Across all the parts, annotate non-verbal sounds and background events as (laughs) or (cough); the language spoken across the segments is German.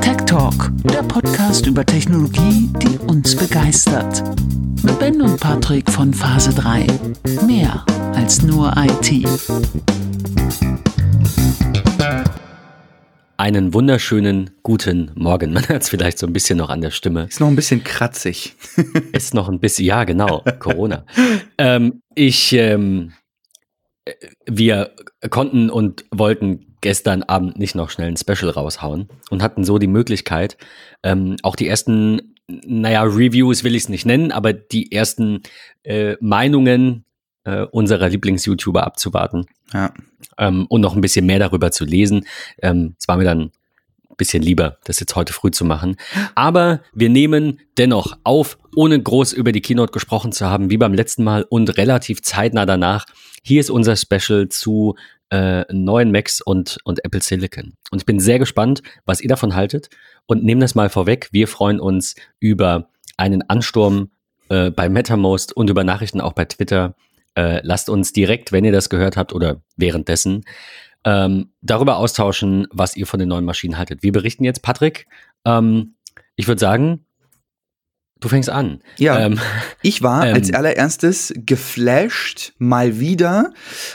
Tech Talk, der Podcast über Technologie, die uns begeistert. Mit Ben und Patrick von Phase 3. Mehr als nur IT. Einen wunderschönen guten Morgen. Man hört es vielleicht so ein bisschen noch an der Stimme. Ist noch ein bisschen kratzig. (laughs) Ist noch ein bisschen, ja, genau, Corona. ähm, ich, ähm, äh, wir konnten und wollten gestern Abend nicht noch schnell ein Special raushauen und hatten so die Möglichkeit, ähm, auch die ersten, naja, Reviews will ich es nicht nennen, aber die ersten äh, Meinungen äh, unserer Lieblings-YouTuber abzuwarten. Ja. Ähm, und noch ein bisschen mehr darüber zu lesen. Ähm, es war mir dann ein bisschen lieber, das jetzt heute früh zu machen. Aber wir nehmen dennoch auf, ohne groß über die Keynote gesprochen zu haben, wie beim letzten Mal und relativ zeitnah danach. Hier ist unser Special zu äh, neuen Macs und, und Apple Silicon. Und ich bin sehr gespannt, was ihr davon haltet und nehme das mal vorweg. Wir freuen uns über einen Ansturm äh, bei MetaMost und über Nachrichten auch bei Twitter. Äh, lasst uns direkt, wenn ihr das gehört habt oder währenddessen, ähm, darüber austauschen, was ihr von den neuen Maschinen haltet. Wir berichten jetzt, Patrick. Ähm, ich würde sagen, Du fängst an. Ja, ähm, (laughs) ich war ähm, als allererstes geflasht mal wieder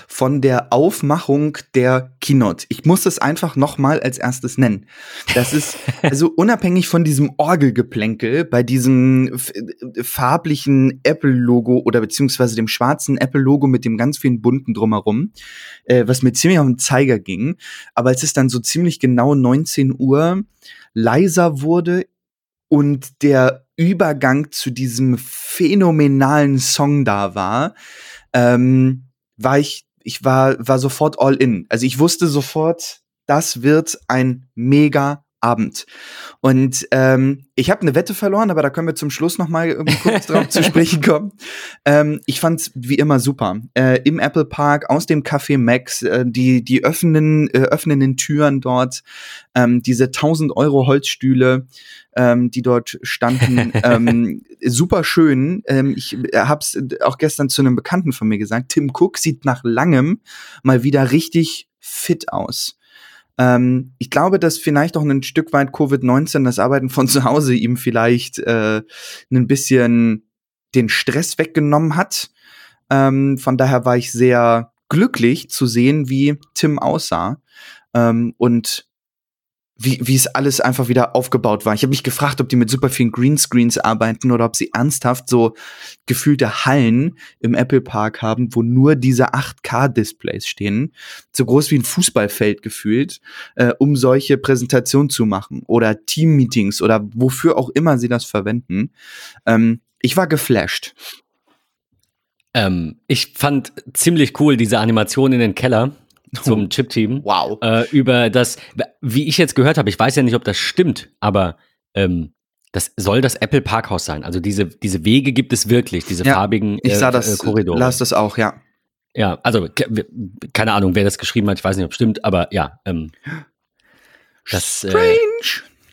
von der Aufmachung der Keynote. Ich muss das einfach noch mal als erstes nennen. Das ist (laughs) also unabhängig von diesem Orgelgeplänkel bei diesem farblichen Apple-Logo oder beziehungsweise dem schwarzen Apple-Logo mit dem ganz vielen bunten drumherum, äh, was mir ziemlich auf den Zeiger ging. Aber als es dann so ziemlich genau 19 Uhr leiser wurde und der Übergang zu diesem phänomenalen Song da war, ähm, war ich, ich war, war sofort all in. Also ich wusste sofort, das wird ein mega Abend. Und ähm, ich habe eine Wette verloren, aber da können wir zum Schluss noch mal kurz drauf zu (laughs) sprechen kommen. Ähm, ich fand's wie immer super. Äh, Im Apple Park, aus dem Café Max, äh, die die öffnenden äh, öffnenden Türen dort, ähm, diese 1000 Euro Holzstühle, ähm, die dort standen, ähm, (laughs) super schön. Ähm, ich hab's auch gestern zu einem Bekannten von mir gesagt. Tim Cook sieht nach langem mal wieder richtig fit aus. Ähm, ich glaube, dass vielleicht auch ein Stück weit Covid-19, das Arbeiten von zu Hause ihm vielleicht äh, ein bisschen den Stress weggenommen hat. Ähm, von daher war ich sehr glücklich zu sehen, wie Tim aussah. Ähm, und wie, wie es alles einfach wieder aufgebaut war. Ich habe mich gefragt, ob die mit super vielen Greenscreens arbeiten oder ob sie ernsthaft so gefühlte Hallen im Apple Park haben, wo nur diese 8K-Displays stehen, so groß wie ein Fußballfeld gefühlt, äh, um solche Präsentationen zu machen oder Team-Meetings oder wofür auch immer sie das verwenden. Ähm, ich war geflasht. Ähm, ich fand ziemlich cool diese Animation in den Keller zum (laughs) Chip-Team. Wow. Äh, über das, wie ich jetzt gehört habe, ich weiß ja nicht, ob das stimmt, aber ähm, das soll das Apple Parkhaus sein. Also diese, diese Wege gibt es wirklich, diese ja, farbigen äh, ich sah das, äh, Korridore. Las das auch, ja. Ja, also keine Ahnung, wer das geschrieben hat, ich weiß nicht, ob es stimmt, aber ja. Ähm, das, Strange.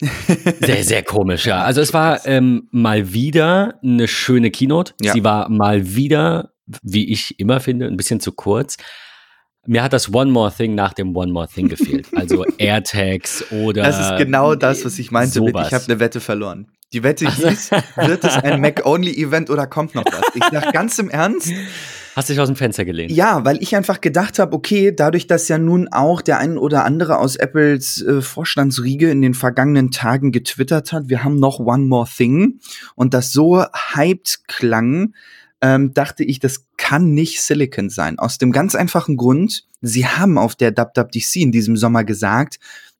Äh, (laughs) sehr, sehr komisch, ja. Also es war ähm, mal wieder eine schöne Keynote. Ja. Sie war mal wieder, wie ich immer finde, ein bisschen zu kurz mir hat das One More Thing nach dem One More Thing gefehlt. (laughs) Also AirTags oder. Das ist genau das, was ich meinte sowas. mit, ich habe eine Wette verloren. Die Wette hieß, wird es ein (laughs) Mac-Only-Event oder kommt noch was? Ich sag ganz im Ernst. Hast dich aus dem Fenster gelehnt? Ja, weil ich einfach gedacht habe, okay, dadurch, dass ja nun auch der ein oder andere aus Apples äh, Vorstandsriege in den vergangenen Tagen getwittert hat, wir haben noch One More Thing und das so hyped klang, ähm, dachte ich, das kann nicht Silicon sein. Aus dem ganz einfachen Grund, sie haben auf der WWDC in diesem Sommer gesagt,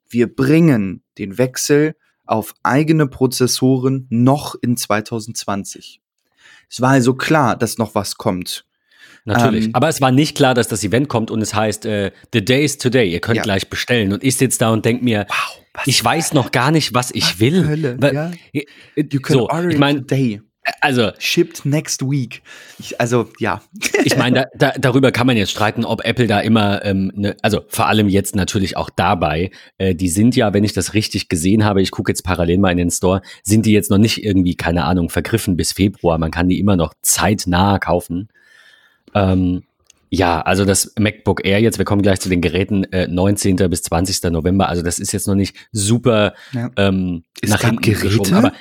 wir bringen den Wechsel auf eigene Prozessoren noch in 2020. Es war also klar, dass noch was kommt. Natürlich. Ähm, Aber es war nicht klar, dass das Event kommt und es heißt, äh, The Day is Today, ihr könnt ja. gleich bestellen. Und ich sitze da und denke mir, wow, ich weiß noch gar nicht, was ich was will. Hölle, ja. You can so, order ich mein, today. Also shipped next week. Ich, also ja. ich meine, da, da, darüber kann man jetzt streiten, ob Apple da immer, ähm, ne, also vor allem jetzt natürlich auch dabei. Äh, die sind ja, wenn ich das richtig gesehen habe, ich gucke jetzt parallel mal in den Store, sind die jetzt noch nicht irgendwie, keine Ahnung, vergriffen bis Februar. Man kann die immer noch zeitnah kaufen. Ähm, Ja, also das MacBook Air jetzt, wir kommen gleich zu den Geräten, äh, 19. bis 20. November. Also das ist jetzt noch nicht super ja. ähm, es nach hinten Geräte? geschoben. Aber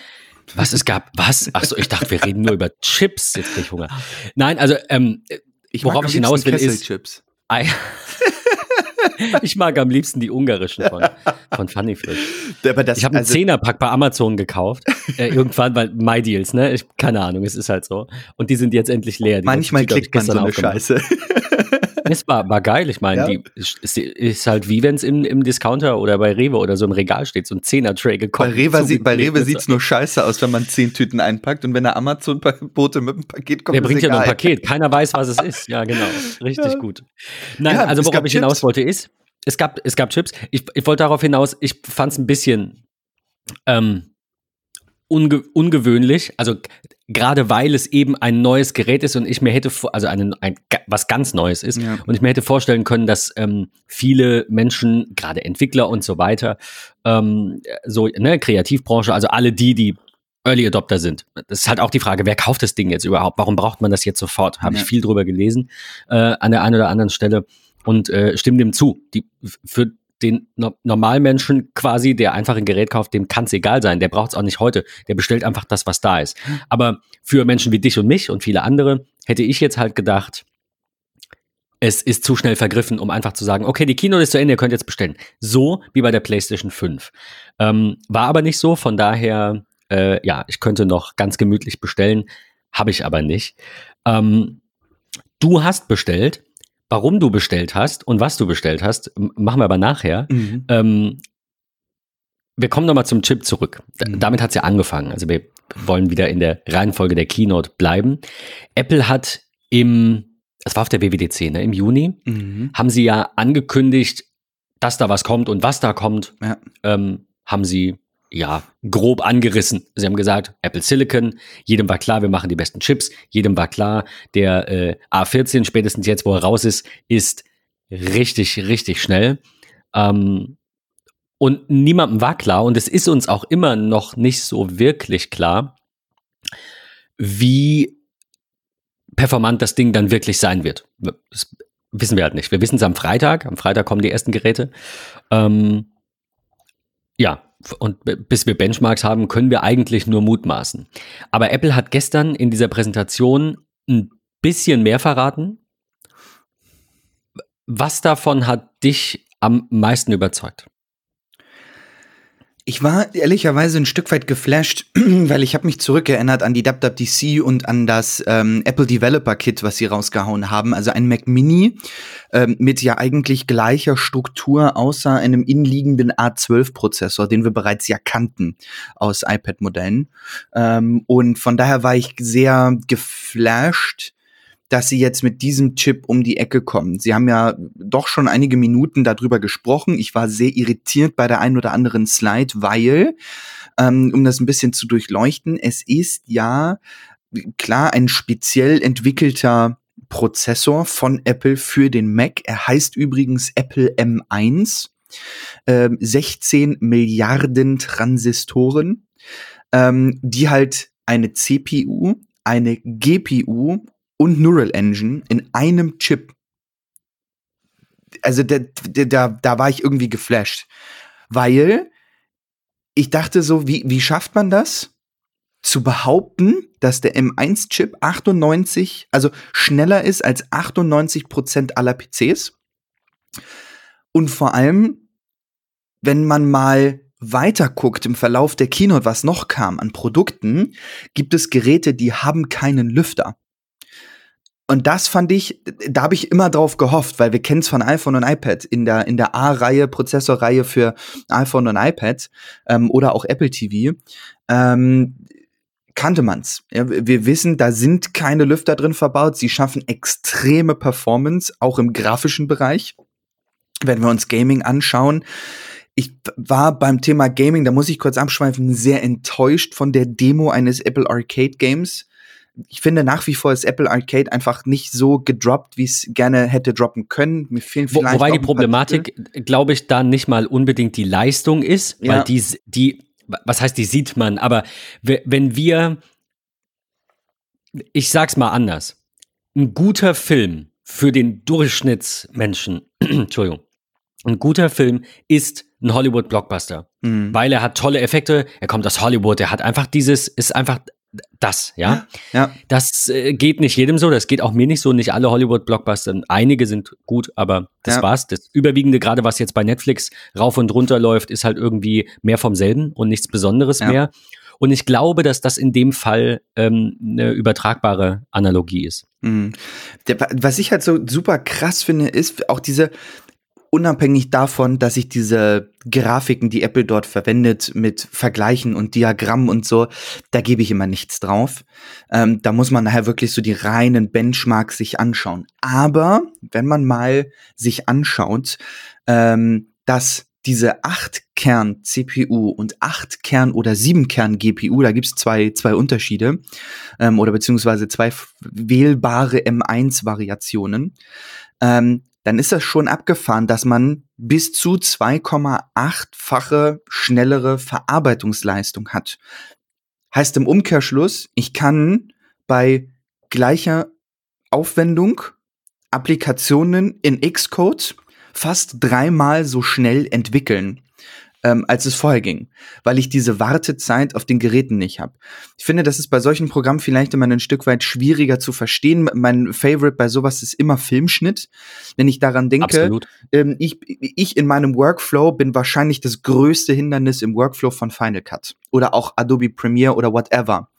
was, es gab, was? Achso, ich dachte, wir reden nur über Chips. Jetzt krieg ich Hunger. Nein, also ähm, ich worauf ich hinaus will ist... Chips. (laughs) ich mag am liebsten die ungarischen von, von Funny Frisch. Das, ich habe einen also, Zehnerpack bei Amazon gekauft. Äh, irgendwann, weil My Deals, ne? Ich, keine Ahnung, es ist halt so. Und die sind jetzt endlich leer. Die Manchmal klickt man so eine Scheiße. (laughs) Es war, war geil. Ich meine, ja. die ist, ist, halt wie wenn es im, im Discounter oder bei Rewe oder so im Regal steht, so ein Zehner-Tray gekommen. Bei Rewe, sieht, bei Rewe sieht's nur scheiße aus, wenn man zehn Tüten einpackt und wenn der Amazon-Bote mit dem Paket kommt, Der bringt ja nur ein Paket. Keiner weiß, was es ist. Ja, genau. (laughs) Richtig ja. gut. Nein, ja, also worauf ich Chips. hinaus wollte ist, es gab, es gab Chips. Ich, ich wollte darauf hinaus, ich fand es ein bisschen ähm, unge ungewöhnlich. Also gerade weil es eben ein neues Gerät ist und ich mir hätte, also ein, ein was ganz Neues ist ja. und ich mir hätte vorstellen können, dass ähm, viele Menschen, gerade Entwickler und so weiter, ähm, so ne Kreativbranche, also alle die, die Early Adopter sind. Das ist halt auch die Frage, wer kauft das Ding jetzt überhaupt? Warum braucht man das jetzt sofort? Habe ja. ich viel drüber gelesen äh, an der einen oder anderen Stelle und äh, stimme dem zu. Die, für den no Normalmenschen quasi, der einfach ein Gerät kauft, dem kann es egal sein. Der braucht es auch nicht heute. Der bestellt einfach das, was da ist. Aber für Menschen wie dich und mich und viele andere hätte ich jetzt halt gedacht, es ist zu schnell vergriffen, um einfach zu sagen, okay, die Kino ist zu Ende, ihr könnt jetzt bestellen. So wie bei der PlayStation 5. Ähm, war aber nicht so, von daher, äh, ja, ich könnte noch ganz gemütlich bestellen, habe ich aber nicht. Ähm, du hast bestellt Warum du bestellt hast und was du bestellt hast, machen wir aber nachher. Mhm. Ähm, wir kommen nochmal zum Chip zurück. Mhm. Damit hat es ja angefangen. Also wir wollen wieder in der Reihenfolge der Keynote bleiben. Apple hat im, das war auf der WWDC, ne, im Juni, mhm. haben sie ja angekündigt, dass da was kommt und was da kommt, ja. ähm, haben sie ja, grob angerissen. Sie haben gesagt, Apple Silicon, jedem war klar, wir machen die besten Chips, jedem war klar, der äh, A14, spätestens jetzt, wo er raus ist, ist richtig, richtig schnell. Ähm, und niemandem war klar, und es ist uns auch immer noch nicht so wirklich klar, wie performant das Ding dann wirklich sein wird. Das wissen wir halt nicht. Wir wissen es am Freitag. Am Freitag kommen die ersten Geräte. Ähm, ja, und bis wir Benchmarks haben, können wir eigentlich nur mutmaßen. Aber Apple hat gestern in dieser Präsentation ein bisschen mehr verraten. Was davon hat dich am meisten überzeugt? Ich war ehrlicherweise ein Stück weit geflasht, (clears throat) weil ich habe mich zurückerinnert an die WWDC und an das ähm, Apple Developer Kit, was sie rausgehauen haben. Also ein Mac Mini ähm, mit ja eigentlich gleicher Struktur, außer einem inliegenden A12-Prozessor, den wir bereits ja kannten aus iPad-Modellen. Ähm, und von daher war ich sehr geflasht dass sie jetzt mit diesem Chip um die Ecke kommen. Sie haben ja doch schon einige Minuten darüber gesprochen. Ich war sehr irritiert bei der einen oder anderen Slide, weil, ähm, um das ein bisschen zu durchleuchten, es ist ja klar ein speziell entwickelter Prozessor von Apple für den Mac. Er heißt übrigens Apple M1. Ähm, 16 Milliarden Transistoren, ähm, die halt eine CPU, eine GPU und Neural Engine in einem Chip. Also da, da, da war ich irgendwie geflasht. Weil ich dachte so, wie, wie schafft man das? Zu behaupten, dass der M1-Chip 98, also schneller ist als 98 Prozent aller PCs. Und vor allem, wenn man mal weiter guckt im Verlauf der Keynote, was noch kam an Produkten, gibt es Geräte, die haben keinen Lüfter. Und das fand ich, da habe ich immer drauf gehofft, weil wir kennen es von iPhone und iPad in der in der A-Reihe Prozessorreihe für iPhone und iPad ähm, oder auch Apple TV. Ähm, kannte man's. Ja, wir wissen, da sind keine Lüfter drin verbaut. Sie schaffen extreme Performance, auch im grafischen Bereich. Wenn wir uns Gaming anschauen, ich war beim Thema Gaming, da muss ich kurz abschweifen, sehr enttäuscht von der Demo eines Apple Arcade Games ich finde nach wie vor ist Apple Arcade einfach nicht so gedroppt, wie es gerne hätte droppen können. Mir fehlen Wo, wobei die Problematik, glaube ich, da nicht mal unbedingt die Leistung ist, ja. weil die, die, was heißt, die sieht man, aber wenn wir, ich sag's mal anders, ein guter Film für den Durchschnittsmenschen, (clears throat) Entschuldigung, ein guter Film ist ein Hollywood-Blockbuster, mhm. weil er hat tolle Effekte, er kommt aus Hollywood, er hat einfach dieses, ist einfach das, ja. ja. Das äh, geht nicht jedem so, das geht auch mir nicht so, nicht alle Hollywood-Blockbuster, einige sind gut, aber das ja. war's. Das Überwiegende, gerade was jetzt bei Netflix rauf und runter läuft, ist halt irgendwie mehr vom selben und nichts Besonderes ja. mehr. Und ich glaube, dass das in dem Fall ähm, eine übertragbare Analogie ist. Mhm. Der, was ich halt so super krass finde, ist auch diese, unabhängig davon, dass ich diese Grafiken, die Apple dort verwendet, mit Vergleichen und Diagrammen und so, da gebe ich immer nichts drauf. Ähm, da muss man nachher wirklich so die reinen Benchmarks sich anschauen. Aber wenn man mal sich anschaut, ähm, dass diese 8-Kern-CPU und 8-Kern- oder 7-Kern-GPU, da gibt's zwei, zwei Unterschiede, ähm, oder beziehungsweise zwei wählbare M1-Variationen, ähm, dann ist das schon abgefahren, dass man bis zu 2,8-fache schnellere Verarbeitungsleistung hat. Heißt im Umkehrschluss, ich kann bei gleicher Aufwendung Applikationen in Xcode fast dreimal so schnell entwickeln ähm, als es vorher ging, weil ich diese Wartezeit auf den Geräten nicht habe. Ich finde, das ist bei solchen Programmen vielleicht immer ein Stück weit schwieriger zu verstehen. Mein Favorite bei sowas ist immer Filmschnitt. Wenn ich daran denke, ähm, ich, ich in meinem Workflow bin wahrscheinlich das größte Hindernis im Workflow von Final Cut oder auch Adobe Premiere oder whatever.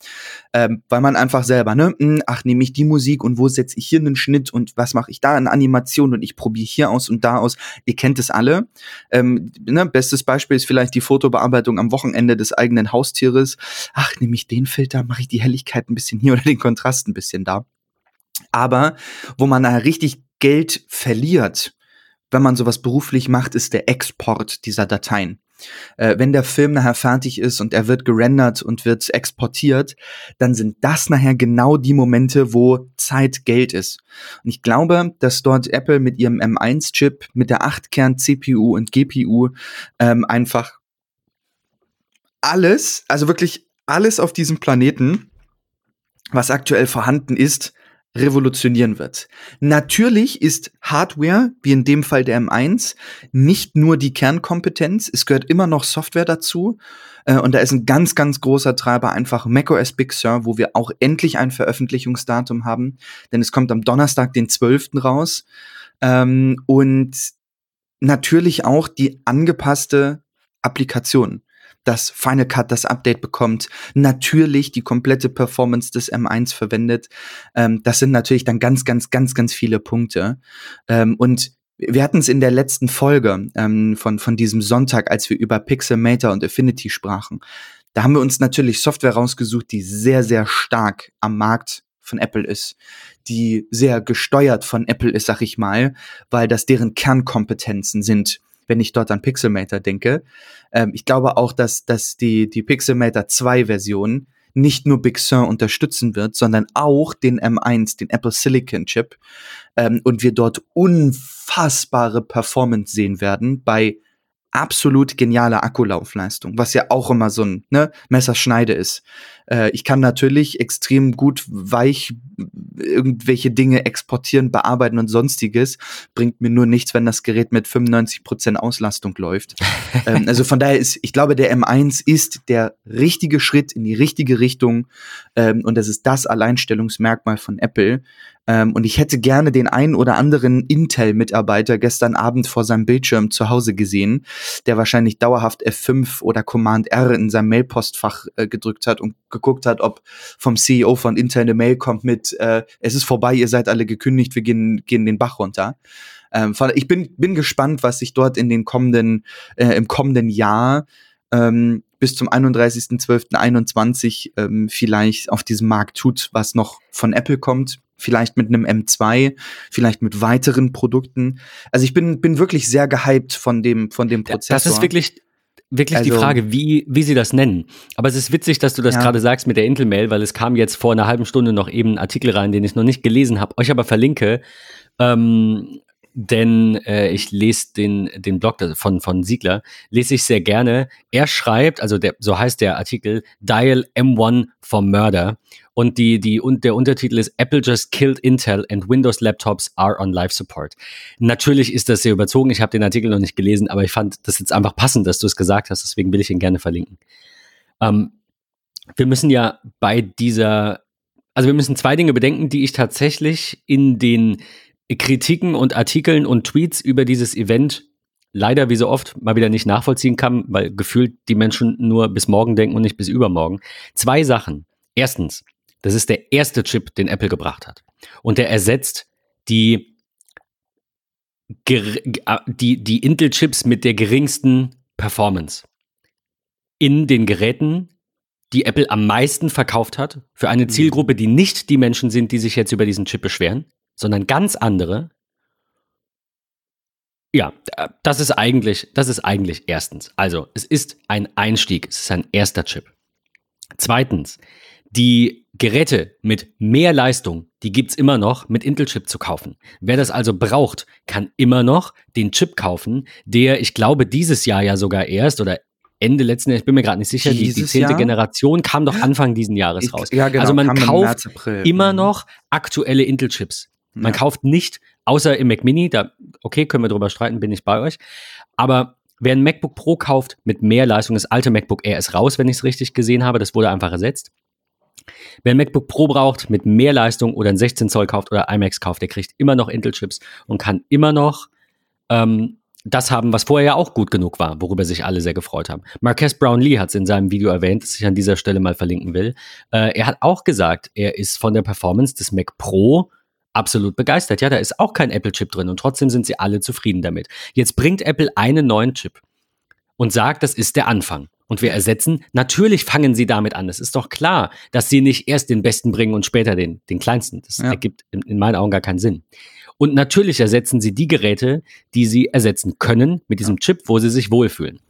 Ähm, weil man einfach selber, ne, hm, ach, nehme ich die Musik und wo setze ich hier einen Schnitt und was mache ich da in Animation und ich probiere hier aus und da aus. Ihr kennt es alle. Ähm, ne, bestes Beispiel ist vielleicht die Fotobearbeitung am Wochenende des eigenen Haustieres. Ach, nehme ich den Filter, mache ich die Helligkeit ein bisschen hier (laughs) oder den Kontrast ein bisschen da. Aber wo man da richtig Geld verliert, wenn man sowas beruflich macht, ist der Export dieser Dateien. Äh, wenn der Film nachher fertig ist und er wird gerendert und wird exportiert, dann sind das nachher genau die Momente, wo Zeit Geld ist. Und ich glaube, dass dort Apple mit ihrem M1-Chip, mit der 8-Kern-CPU und GPU ähm, einfach alles, also wirklich alles auf diesem Planeten, was aktuell vorhanden ist, revolutionieren wird. Natürlich ist Hardware, wie in dem Fall der M1, nicht nur die Kernkompetenz, es gehört immer noch Software dazu. Äh, und da ist ein ganz, ganz großer Treiber einfach macOS Big Sur, wo wir auch endlich ein Veröffentlichungsdatum haben. Denn es kommt am Donnerstag, den 12. raus. Ähm, und natürlich auch die angepasste Applikation dass Final Cut das Update bekommt, natürlich die komplette Performance des M1 verwendet. Ähm, das sind natürlich dann ganz, ganz, ganz, ganz viele Punkte. Ähm, und wir hatten es in der letzten Folge ähm, von, von diesem Sonntag, als wir über Pixelmator und Affinity sprachen. Da haben wir uns natürlich Software rausgesucht, die sehr, sehr stark am Markt von Apple ist, die sehr gesteuert von Apple ist, sag ich mal, weil das deren Kernkompetenzen sind wenn ich dort an Pixelmator denke. Ähm, ich glaube auch, dass, dass die, die Pixelmator 2 Version nicht nur Big Sur unterstützen wird, sondern auch den M1, den Apple Silicon Chip. Ähm, und wir dort unfassbare Performance sehen werden bei absolut geniale Akkulaufleistung, was ja auch immer so ein ne, Messerschneide ist. Äh, ich kann natürlich extrem gut weich irgendwelche Dinge exportieren, bearbeiten und sonstiges. Bringt mir nur nichts, wenn das Gerät mit 95 Prozent Auslastung läuft. (laughs) ähm, also von daher ist, ich glaube, der M1 ist der richtige Schritt in die richtige Richtung. Ähm, und das ist das Alleinstellungsmerkmal von Apple. Ähm, und ich hätte gerne den einen oder anderen Intel-Mitarbeiter gestern Abend vor seinem Bildschirm zu Hause gesehen, der wahrscheinlich dauerhaft F5 oder Command R in seinem Mailpostfach äh, gedrückt hat und geguckt hat, ob vom CEO von Intel eine Mail kommt mit, äh, es ist vorbei, ihr seid alle gekündigt, wir gehen, gehen den Bach runter. Ähm, ich bin, bin gespannt, was sich dort in den kommenden, äh, im kommenden Jahr ähm, bis zum 31.12.21 ähm, vielleicht auf diesem Markt tut, was noch von Apple kommt vielleicht mit einem M2, vielleicht mit weiteren Produkten. Also ich bin, bin wirklich sehr gehypt von dem, von dem Prozessor. Das ist wirklich, wirklich also, die Frage, wie, wie sie das nennen. Aber es ist witzig, dass du das ja. gerade sagst mit der Intel-Mail, weil es kam jetzt vor einer halben Stunde noch eben ein Artikel rein, den ich noch nicht gelesen habe, euch aber verlinke. Ähm, denn äh, ich lese den, den Blog von, von Siegler, lese ich sehr gerne. Er schreibt, also der, so heißt der Artikel, Dial M1 for Murder. Und die, die, und der Untertitel ist Apple just killed Intel and Windows Laptops are on life support. Natürlich ist das sehr überzogen. Ich habe den Artikel noch nicht gelesen, aber ich fand das jetzt einfach passend, dass du es gesagt hast. Deswegen will ich ihn gerne verlinken. Ähm, wir müssen ja bei dieser, also wir müssen zwei Dinge bedenken, die ich tatsächlich in den Kritiken und Artikeln und Tweets über dieses Event leider wie so oft mal wieder nicht nachvollziehen kann, weil gefühlt die Menschen nur bis morgen denken und nicht bis übermorgen. Zwei Sachen. Erstens, das ist der erste Chip, den Apple gebracht hat. Und der ersetzt die, die, die Intel-Chips mit der geringsten Performance in den Geräten, die Apple am meisten verkauft hat, für eine mhm. Zielgruppe, die nicht die Menschen sind, die sich jetzt über diesen Chip beschweren, sondern ganz andere. Ja, das ist eigentlich, das ist eigentlich erstens. Also, es ist ein Einstieg, es ist ein erster Chip. Zweitens, die Geräte mit mehr Leistung, die gibt's immer noch mit Intel-Chip zu kaufen. Wer das also braucht, kann immer noch den Chip kaufen, der, ich glaube, dieses Jahr ja sogar erst oder Ende letzten Jahres, ich bin mir gerade nicht sicher, die, die zehnte? Generation kam doch Anfang diesen Jahres ich, raus. Ja, genau, also man kauft März, immer mhm. noch aktuelle Intel-Chips. Man ja. kauft nicht, außer im Mac Mini, da, okay, können wir drüber streiten, bin ich bei euch. Aber wer ein MacBook Pro kauft mit mehr Leistung, das alte MacBook Air ist raus, wenn ich es richtig gesehen habe, das wurde einfach ersetzt. Wer ein MacBook Pro braucht mit mehr Leistung oder ein 16 Zoll kauft oder iMacs kauft, der kriegt immer noch Intel-Chips und kann immer noch ähm, das haben, was vorher ja auch gut genug war, worüber sich alle sehr gefreut haben. Marques Brownlee hat es in seinem Video erwähnt, das ich an dieser Stelle mal verlinken will. Äh, er hat auch gesagt, er ist von der Performance des Mac Pro absolut begeistert. Ja, da ist auch kein Apple-Chip drin und trotzdem sind sie alle zufrieden damit. Jetzt bringt Apple einen neuen Chip und sagt, das ist der Anfang. Und wir ersetzen, natürlich fangen sie damit an. Es ist doch klar, dass sie nicht erst den besten bringen und später den, den kleinsten. Das ja. ergibt in, in meinen Augen gar keinen Sinn. Und natürlich ersetzen sie die Geräte, die sie ersetzen können mit diesem Chip, wo sie sich wohlfühlen.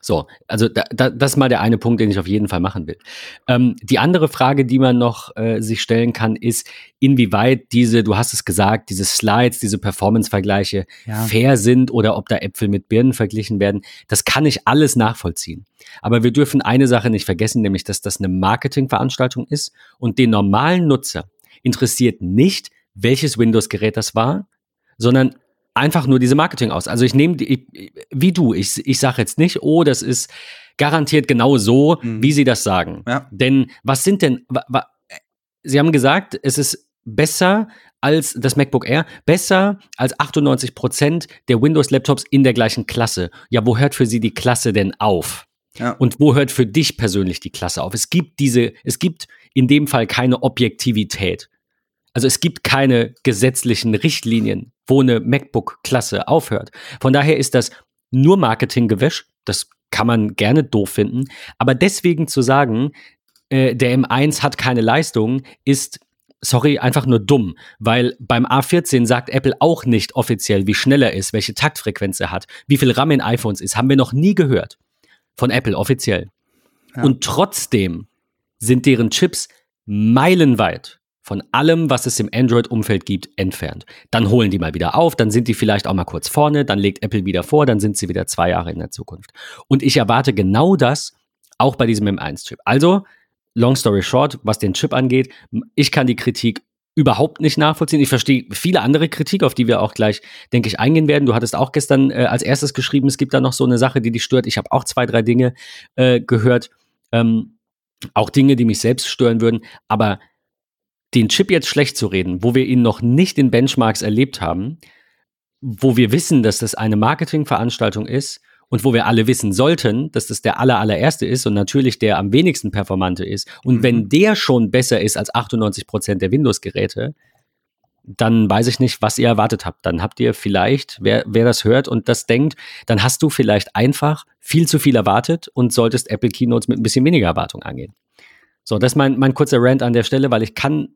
So, also da, da, das ist mal der eine Punkt, den ich auf jeden Fall machen will. Ähm, die andere Frage, die man noch äh, sich stellen kann, ist, inwieweit diese, du hast es gesagt, diese Slides, diese Performance-Vergleiche ja. fair sind oder ob da Äpfel mit Birnen verglichen werden. Das kann ich alles nachvollziehen. Aber wir dürfen eine Sache nicht vergessen, nämlich, dass das eine Marketingveranstaltung ist und den normalen Nutzer interessiert nicht, welches Windows-Gerät das war, sondern einfach nur diese Marketing aus. Also ich nehme, wie du, ich, ich sage jetzt nicht, oh, das ist garantiert genau so, mhm. wie sie das sagen. Ja. Denn was sind denn, wa, wa, sie haben gesagt, es ist besser als das MacBook Air, besser als 98 Prozent der Windows-Laptops in der gleichen Klasse. Ja, wo hört für sie die Klasse denn auf? Ja. Und wo hört für dich persönlich die Klasse auf? Es gibt diese, es gibt in dem Fall keine Objektivität. Also es gibt keine gesetzlichen Richtlinien, wo eine MacBook-Klasse aufhört. Von daher ist das nur Marketinggewäsch. Das kann man gerne doof finden. Aber deswegen zu sagen, äh, der M1 hat keine Leistung, ist sorry, einfach nur dumm, weil beim A14 sagt Apple auch nicht offiziell, wie schnell er ist, welche Taktfrequenz er hat, wie viel RAM in iPhones ist, haben wir noch nie gehört von Apple offiziell. Ja. Und trotzdem sind deren Chips meilenweit von allem, was es im Android-Umfeld gibt, entfernt. Dann holen die mal wieder auf, dann sind die vielleicht auch mal kurz vorne, dann legt Apple wieder vor, dann sind sie wieder zwei Jahre in der Zukunft. Und ich erwarte genau das auch bei diesem M1-Chip. Also, long story short, was den Chip angeht, ich kann die Kritik überhaupt nicht nachvollziehen. Ich verstehe viele andere Kritik, auf die wir auch gleich, denke ich, eingehen werden. Du hattest auch gestern äh, als erstes geschrieben, es gibt da noch so eine Sache, die dich stört. Ich habe auch zwei, drei Dinge äh, gehört. Ähm, auch Dinge, die mich selbst stören würden. Aber den Chip jetzt schlecht zu reden, wo wir ihn noch nicht in Benchmarks erlebt haben, wo wir wissen, dass das eine Marketingveranstaltung ist und wo wir alle wissen sollten, dass das der aller, allererste ist und natürlich der am wenigsten performante ist. Und mhm. wenn der schon besser ist als 98 Prozent der Windows-Geräte, dann weiß ich nicht, was ihr erwartet habt. Dann habt ihr vielleicht, wer, wer das hört und das denkt, dann hast du vielleicht einfach viel zu viel erwartet und solltest Apple Keynotes mit ein bisschen weniger Erwartung angehen. So, das ist mein, mein kurzer Rant an der Stelle, weil ich kann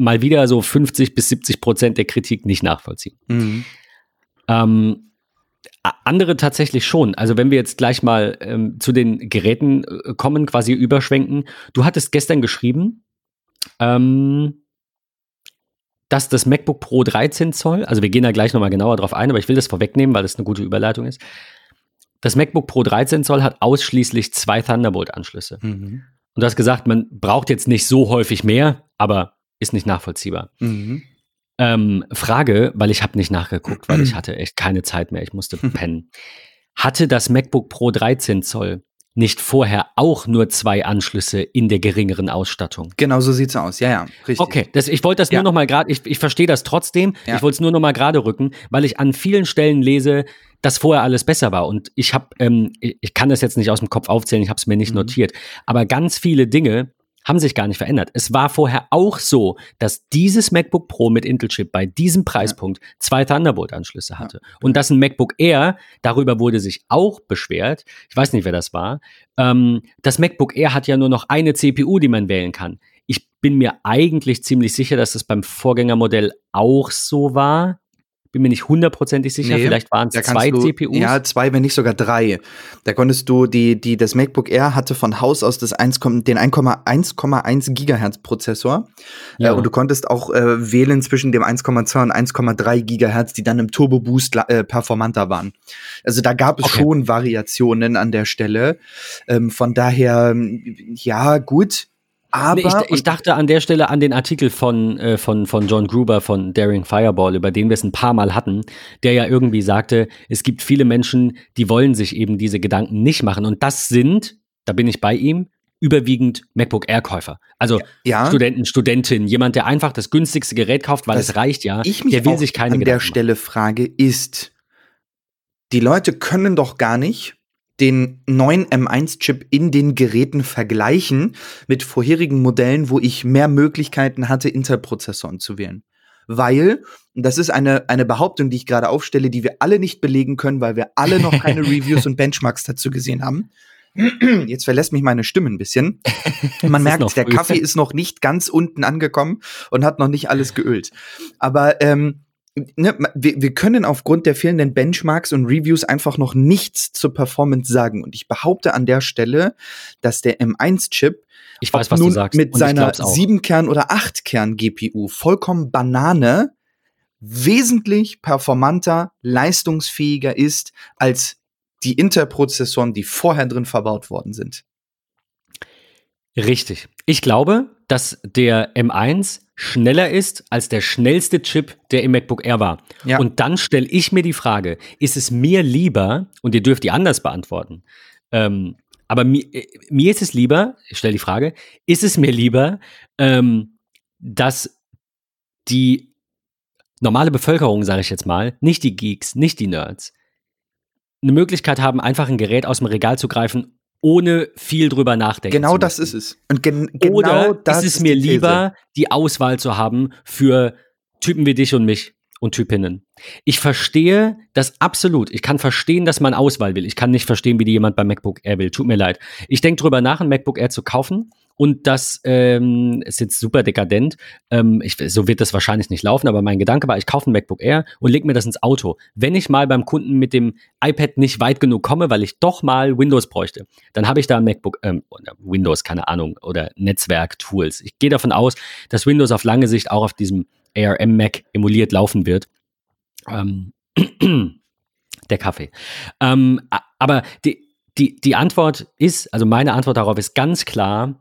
mal wieder so 50 bis 70 Prozent der Kritik nicht nachvollziehen. Mhm. Ähm, andere tatsächlich schon. Also wenn wir jetzt gleich mal ähm, zu den Geräten äh, kommen, quasi überschwenken. Du hattest gestern geschrieben, ähm, dass das MacBook Pro 13 Zoll, also wir gehen da gleich nochmal genauer drauf ein, aber ich will das vorwegnehmen, weil das eine gute Überleitung ist. Das MacBook Pro 13 Zoll hat ausschließlich zwei Thunderbolt-Anschlüsse. Mhm. Und du hast gesagt, man braucht jetzt nicht so häufig mehr, aber ist nicht nachvollziehbar. Mhm. Ähm, Frage, weil ich habe nicht nachgeguckt, weil ich (clears throat) hatte echt keine Zeit mehr. Ich musste (laughs) pennen. Hatte das MacBook Pro 13 Zoll nicht vorher auch nur zwei Anschlüsse in der geringeren Ausstattung? Genau so sieht's aus. Ja, ja, richtig. Okay, das, ich wollte das ja. nur noch mal gerade, ich, ich verstehe das trotzdem. Ja. Ich wollte es nur noch mal gerade rücken, weil ich an vielen Stellen lese, dass vorher alles besser war. Und ich habe, ähm, ich kann das jetzt nicht aus dem Kopf aufzählen, ich habe es mir nicht mhm. notiert. Aber ganz viele Dinge haben sich gar nicht verändert. Es war vorher auch so, dass dieses MacBook Pro mit Intel-Chip bei diesem Preispunkt zwei Thunderbolt-Anschlüsse hatte. Und dass ein MacBook Air, darüber wurde sich auch beschwert, ich weiß nicht, wer das war, ähm, das MacBook Air hat ja nur noch eine CPU, die man wählen kann. Ich bin mir eigentlich ziemlich sicher, dass das beim Vorgängermodell auch so war bin mir nicht hundertprozentig sicher, nee, vielleicht waren es zwei du, CPUs. Ja, zwei, wenn nicht sogar drei. Da konntest du, die, die, das MacBook Air hatte von Haus aus das 1, den 1,1 Gigahertz Prozessor. Ja. Äh, und du konntest auch äh, wählen zwischen dem 1,2 und 1,3 Gigahertz, die dann im Turbo Boost äh, performanter waren. Also da gab es okay. schon Variationen an der Stelle. Ähm, von daher, ja, gut aber nee, ich, ich, dachte an der Stelle an den Artikel von, äh, von, von John Gruber von Daring Fireball, über den wir es ein paar Mal hatten, der ja irgendwie sagte, es gibt viele Menschen, die wollen sich eben diese Gedanken nicht machen. Und das sind, da bin ich bei ihm, überwiegend MacBook Air-Käufer. Also ja. Studenten, Studentinnen, jemand, der einfach das günstigste Gerät kauft, weil Was es reicht ja, ich mich der will sich keine an Gedanken der Stelle machen. frage, ist, die Leute können doch gar nicht den neuen M1-Chip in den Geräten vergleichen mit vorherigen Modellen, wo ich mehr Möglichkeiten hatte, Intel-Prozessoren zu wählen. Weil, das ist eine, eine Behauptung, die ich gerade aufstelle, die wir alle nicht belegen können, weil wir alle noch keine (laughs) Reviews und Benchmarks dazu gesehen haben. Jetzt verlässt mich meine Stimme ein bisschen. (laughs) Man merkt, der Kaffee ist noch nicht ganz unten angekommen und hat noch nicht alles geölt. Aber ähm, ne, wir, wir können aufgrund der fehlenden Benchmarks und Reviews einfach noch nichts zur Performance sagen. Und ich behaupte an der Stelle, dass der M1-Chip ich weiß, was du sagst. mit seiner 7-Kern- oder 8-Kern-GPU vollkommen Banane wesentlich performanter, leistungsfähiger ist als die Intel-Prozessoren, die vorher drin verbaut worden sind. Richtig. Ich glaube, dass der M1 schneller ist als der schnellste Chip, der im MacBook Air war. Ja. Und dann stelle ich mir die Frage, ist es mir lieber, und ihr dürft die anders beantworten, ähm, aber mir, äh, mir ist es lieber, ich stelle die Frage, ist es mir lieber, ähm, dass die normale Bevölkerung, sage ich jetzt mal, nicht die Geeks, nicht die Nerds, eine Möglichkeit haben, einfach ein Gerät aus dem Regal zu greifen ohne viel drüber nachdenken. Genau das ist es. Und gen genau Oder das ist es mir lieber, die Auswahl zu haben für Typen wie dich und mich und Typinnen. Ich verstehe das absolut. Ich kann verstehen, dass man Auswahl will. Ich kann nicht verstehen, wie die jemand beim MacBook Air will. Tut mir leid. Ich denke drüber nach, ein MacBook Air zu kaufen und das ähm, ist jetzt super dekadent. Ähm, ich, so wird das wahrscheinlich nicht laufen, aber mein Gedanke war, ich kaufe ein MacBook Air und lege mir das ins Auto. Wenn ich mal beim Kunden mit dem iPad nicht weit genug komme, weil ich doch mal Windows bräuchte, dann habe ich da ein MacBook, ähm, Windows, keine Ahnung, oder Netzwerk-Tools. Ich gehe davon aus, dass Windows auf lange Sicht auch auf diesem ARM Mac emuliert laufen wird. Ähm, (clears throat) der Kaffee. Ähm, aber die, die, die Antwort ist, also meine Antwort darauf ist ganz klar,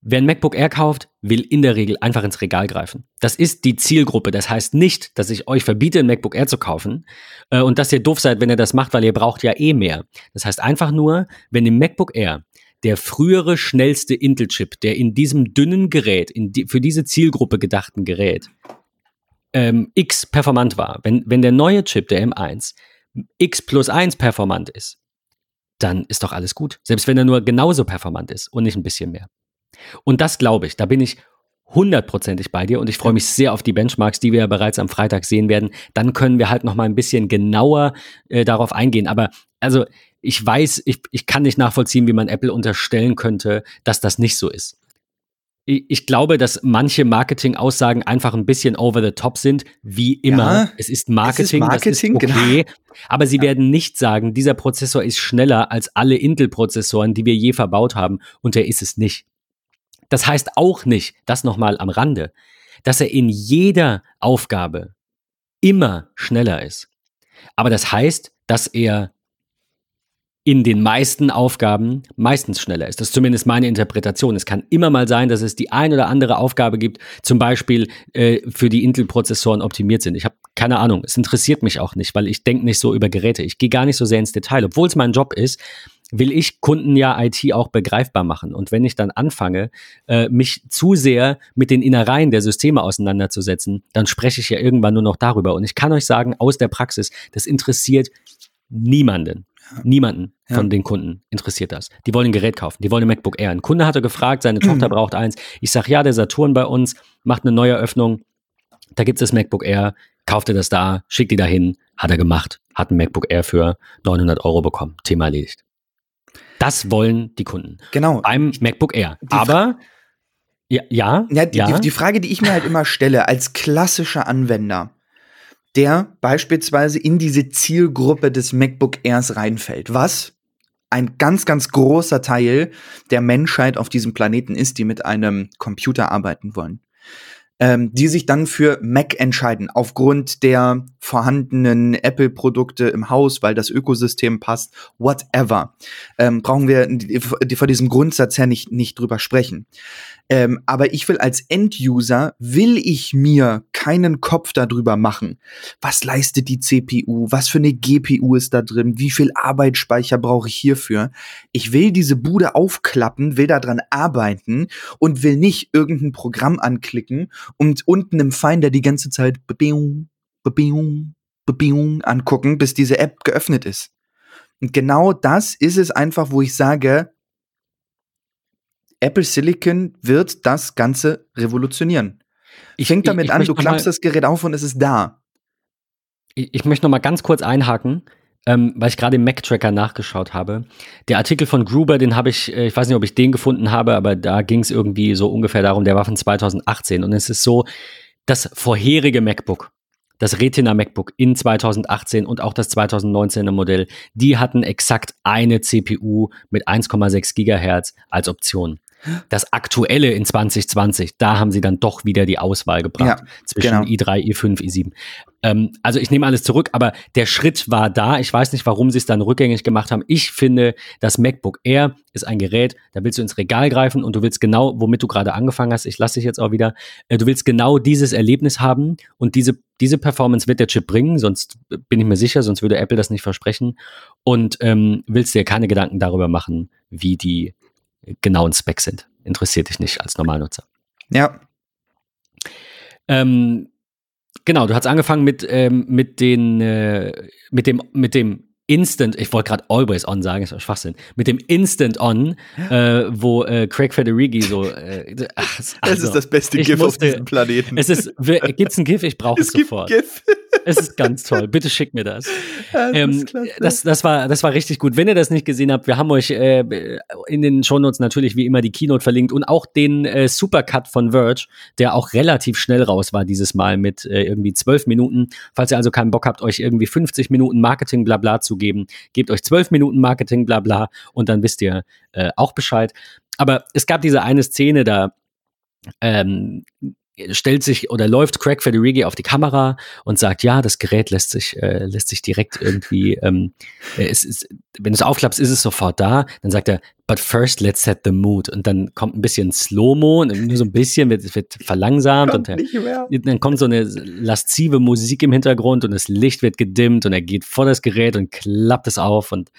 Wer ein MacBook Air kauft, will in der Regel einfach ins Regal greifen. Das ist die Zielgruppe. Das heißt nicht, dass ich euch verbiete, ein MacBook Air zu kaufen äh, und dass ihr doof seid, wenn ihr das macht, weil ihr braucht ja eh mehr. Das heißt einfach nur, wenn im MacBook Air der frühere schnellste Intel-Chip, der in diesem dünnen Gerät, in die, für diese Zielgruppe gedachten Gerät, ähm, X performant war, wenn, wenn der neue Chip, der M1, X plus 1 performant ist, dann ist doch alles gut. Selbst wenn er nur genauso performant ist und nicht ein bisschen mehr. Und das glaube ich, da bin ich hundertprozentig bei dir und ich freue mich sehr auf die Benchmarks, die wir ja bereits am Freitag sehen werden. Dann können wir halt noch mal ein bisschen genauer äh, darauf eingehen. Aber also ich weiß, ich, ich kann nicht nachvollziehen, wie man Apple unterstellen könnte, dass das nicht so ist. Ich, glaube, dass manche Marketing-Aussagen einfach ein bisschen over the top sind, wie immer. Ja, es ist Marketing, es ist Marketing das ist okay. Genau. Aber sie ja. werden nicht sagen, dieser Prozessor ist schneller als alle Intel-Prozessoren, die wir je verbaut haben, und er ist es nicht. Das heißt auch nicht, das nochmal am Rande, dass er in jeder Aufgabe immer schneller ist. Aber das heißt, dass er in den meisten Aufgaben meistens schneller ist. Das ist zumindest meine Interpretation. Es kann immer mal sein, dass es die ein oder andere Aufgabe gibt, zum Beispiel äh, für die Intel-Prozessoren optimiert sind. Ich habe keine Ahnung, es interessiert mich auch nicht, weil ich denke nicht so über Geräte. Ich gehe gar nicht so sehr ins Detail, obwohl es mein Job ist will ich Kunden ja IT auch begreifbar machen. Und wenn ich dann anfange, äh, mich zu sehr mit den Innereien der Systeme auseinanderzusetzen, dann spreche ich ja irgendwann nur noch darüber. Und ich kann euch sagen, aus der Praxis, das interessiert niemanden. Niemanden ja. von den Kunden interessiert das. Die wollen ein Gerät kaufen, die wollen ein MacBook Air. Ein Kunde hatte gefragt, seine Tochter braucht eins. Ich sage, ja, der Saturn bei uns macht eine neue Öffnung. Da gibt es das MacBook Air, kauft er das da, schickt die dahin, hat er gemacht, hat ein MacBook Air für 900 Euro bekommen. Thema erledigt. Das wollen die Kunden. Genau. Beim MacBook Air. Aber ja, ja, ja, die, ja. Die, die Frage, die ich mir halt immer stelle, als klassischer Anwender, der beispielsweise in diese Zielgruppe des MacBook Airs reinfällt, was ein ganz, ganz großer Teil der Menschheit auf diesem Planeten ist, die mit einem Computer arbeiten wollen ähm, die sich dann für Mac entscheiden, aufgrund der vorhandenen Apple-Produkte im Haus, weil das Ökosystem passt, whatever. Ähm, brauchen wir vor diesem Grundsatz her nicht, nicht drüber sprechen. Ähm, aber ich will als End-User, will ich mir keinen Kopf darüber machen. Was leistet die CPU? Was für eine GPU ist da drin? Wie viel Arbeitsspeicher brauche ich hierfür? Ich will diese Bude aufklappen, will daran arbeiten und will nicht irgendein Programm anklicken und unten im Finder die ganze Zeit angucken, bis diese App geöffnet ist. Und genau das ist es einfach, wo ich sage, Apple Silicon wird das Ganze revolutionieren. Ich fängt damit ich, ich an, du klappst das Gerät auf und es ist da. Ich, ich möchte noch mal ganz kurz einhaken, ähm, weil ich gerade im Mac-Tracker nachgeschaut habe. Der Artikel von Gruber, den habe ich, äh, ich weiß nicht, ob ich den gefunden habe, aber da ging es irgendwie so ungefähr darum, der war von 2018 und es ist so, das vorherige MacBook, das Retina MacBook in 2018 und auch das 2019er Modell, die hatten exakt eine CPU mit 1,6 Gigahertz als Option. Das aktuelle in 2020, da haben sie dann doch wieder die Auswahl gebracht ja, zwischen genau. i3, i5, i7. Ähm, also ich nehme alles zurück, aber der Schritt war da. Ich weiß nicht, warum sie es dann rückgängig gemacht haben. Ich finde, das MacBook Air ist ein Gerät, da willst du ins Regal greifen und du willst genau, womit du gerade angefangen hast, ich lasse dich jetzt auch wieder, äh, du willst genau dieses Erlebnis haben und diese, diese Performance wird der Chip bringen, sonst bin ich mir sicher, sonst würde Apple das nicht versprechen und ähm, willst dir keine Gedanken darüber machen, wie die genauen Specs sind. Interessiert dich nicht als Normalnutzer. Ja. Ähm, genau, du hast angefangen mit, ähm, mit, den, äh, mit, dem, mit dem Instant, ich wollte gerade Always On sagen, ist Schwachsinn, mit dem Instant On, äh, wo äh, Craig Federighi so. Äh, ach, also, es ist das beste GIF musste, auf diesem Planeten. Es ist, gibt's ein GIF? Ich brauche es, es sofort. GIF. Es ist ganz toll. Bitte schick mir das. (laughs) Das, ähm, das, das, war, das war richtig gut. Wenn ihr das nicht gesehen habt, wir haben euch äh, in den Shownotes natürlich wie immer die Keynote verlinkt und auch den äh, Supercut von Verge, der auch relativ schnell raus war dieses Mal mit äh, irgendwie zwölf Minuten. Falls ihr also keinen Bock habt, euch irgendwie 50 Minuten Marketing blabla zu geben, gebt euch zwölf Minuten Marketing blabla und dann wisst ihr äh, auch Bescheid. Aber es gab diese eine Szene, da ähm, stellt sich oder läuft Craig Federighi auf die Kamera und sagt, ja, das Gerät lässt sich, äh, lässt sich direkt irgendwie, (laughs) ähm, äh, es ist, wenn du es aufklappst, ist es sofort da. Dann sagt er, but first let's set the mood. Und dann kommt ein bisschen Slow-Mo, nur so ein bisschen, wird, wird verlangsamt kommt und dann kommt so eine laszive Musik im Hintergrund und das Licht wird gedimmt und er geht vor das Gerät und klappt es auf und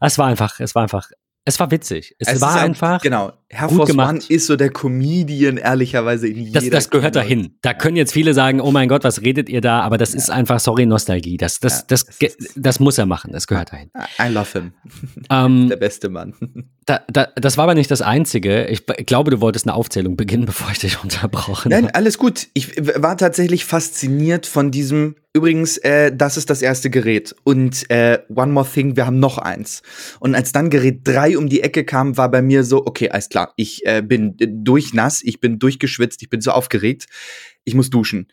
es war einfach, es war einfach es war witzig. Es, es war halt, einfach. Genau. Herr Vossmann ist so der Comedian, ehrlicherweise in jeder Das, das gehört Keynote. dahin. Da können jetzt viele sagen, oh mein Gott, was redet ihr da? Aber das ja. ist einfach, sorry, Nostalgie. Das, das, ja, das, das, das, muss er machen. Das gehört dahin. I love him. (laughs) Ähm, der beste Mann. (laughs) Da, da, das war aber nicht das Einzige. Ich glaube, du wolltest eine Aufzählung beginnen, (laughs) bevor ich dich unterbrochen habe. Nein, alles gut. Ich war tatsächlich fasziniert von diesem Übrigens, äh, das ist das erste Gerät. Und äh, One More Thing, wir haben noch eins. Und als dann Gerät 3 um die Ecke kam, war bei mir so, okay, alles klar, ich äh, bin durchnass, ich bin durchgeschwitzt, ich bin so aufgeregt, ich muss duschen.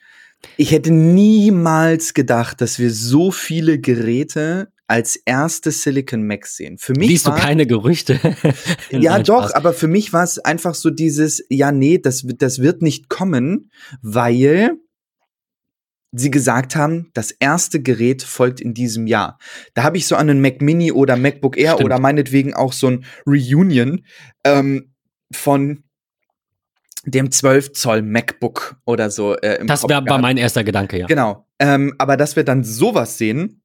Ich hätte niemals gedacht, dass wir so viele Geräte als erste Silicon Max sehen. Für mich Liest war, du keine Gerüchte? (laughs) ja, doch, aber für mich war es einfach so dieses, ja, nee, das, das wird nicht kommen, weil sie gesagt haben, das erste Gerät folgt in diesem Jahr. Da habe ich so an einen Mac Mini oder MacBook Air Stimmt. oder meinetwegen auch so ein Reunion ähm, von dem 12 Zoll MacBook oder so. Äh, im das wär, war mein erster Gedanke, ja. Genau. Ähm, aber dass wir dann sowas sehen,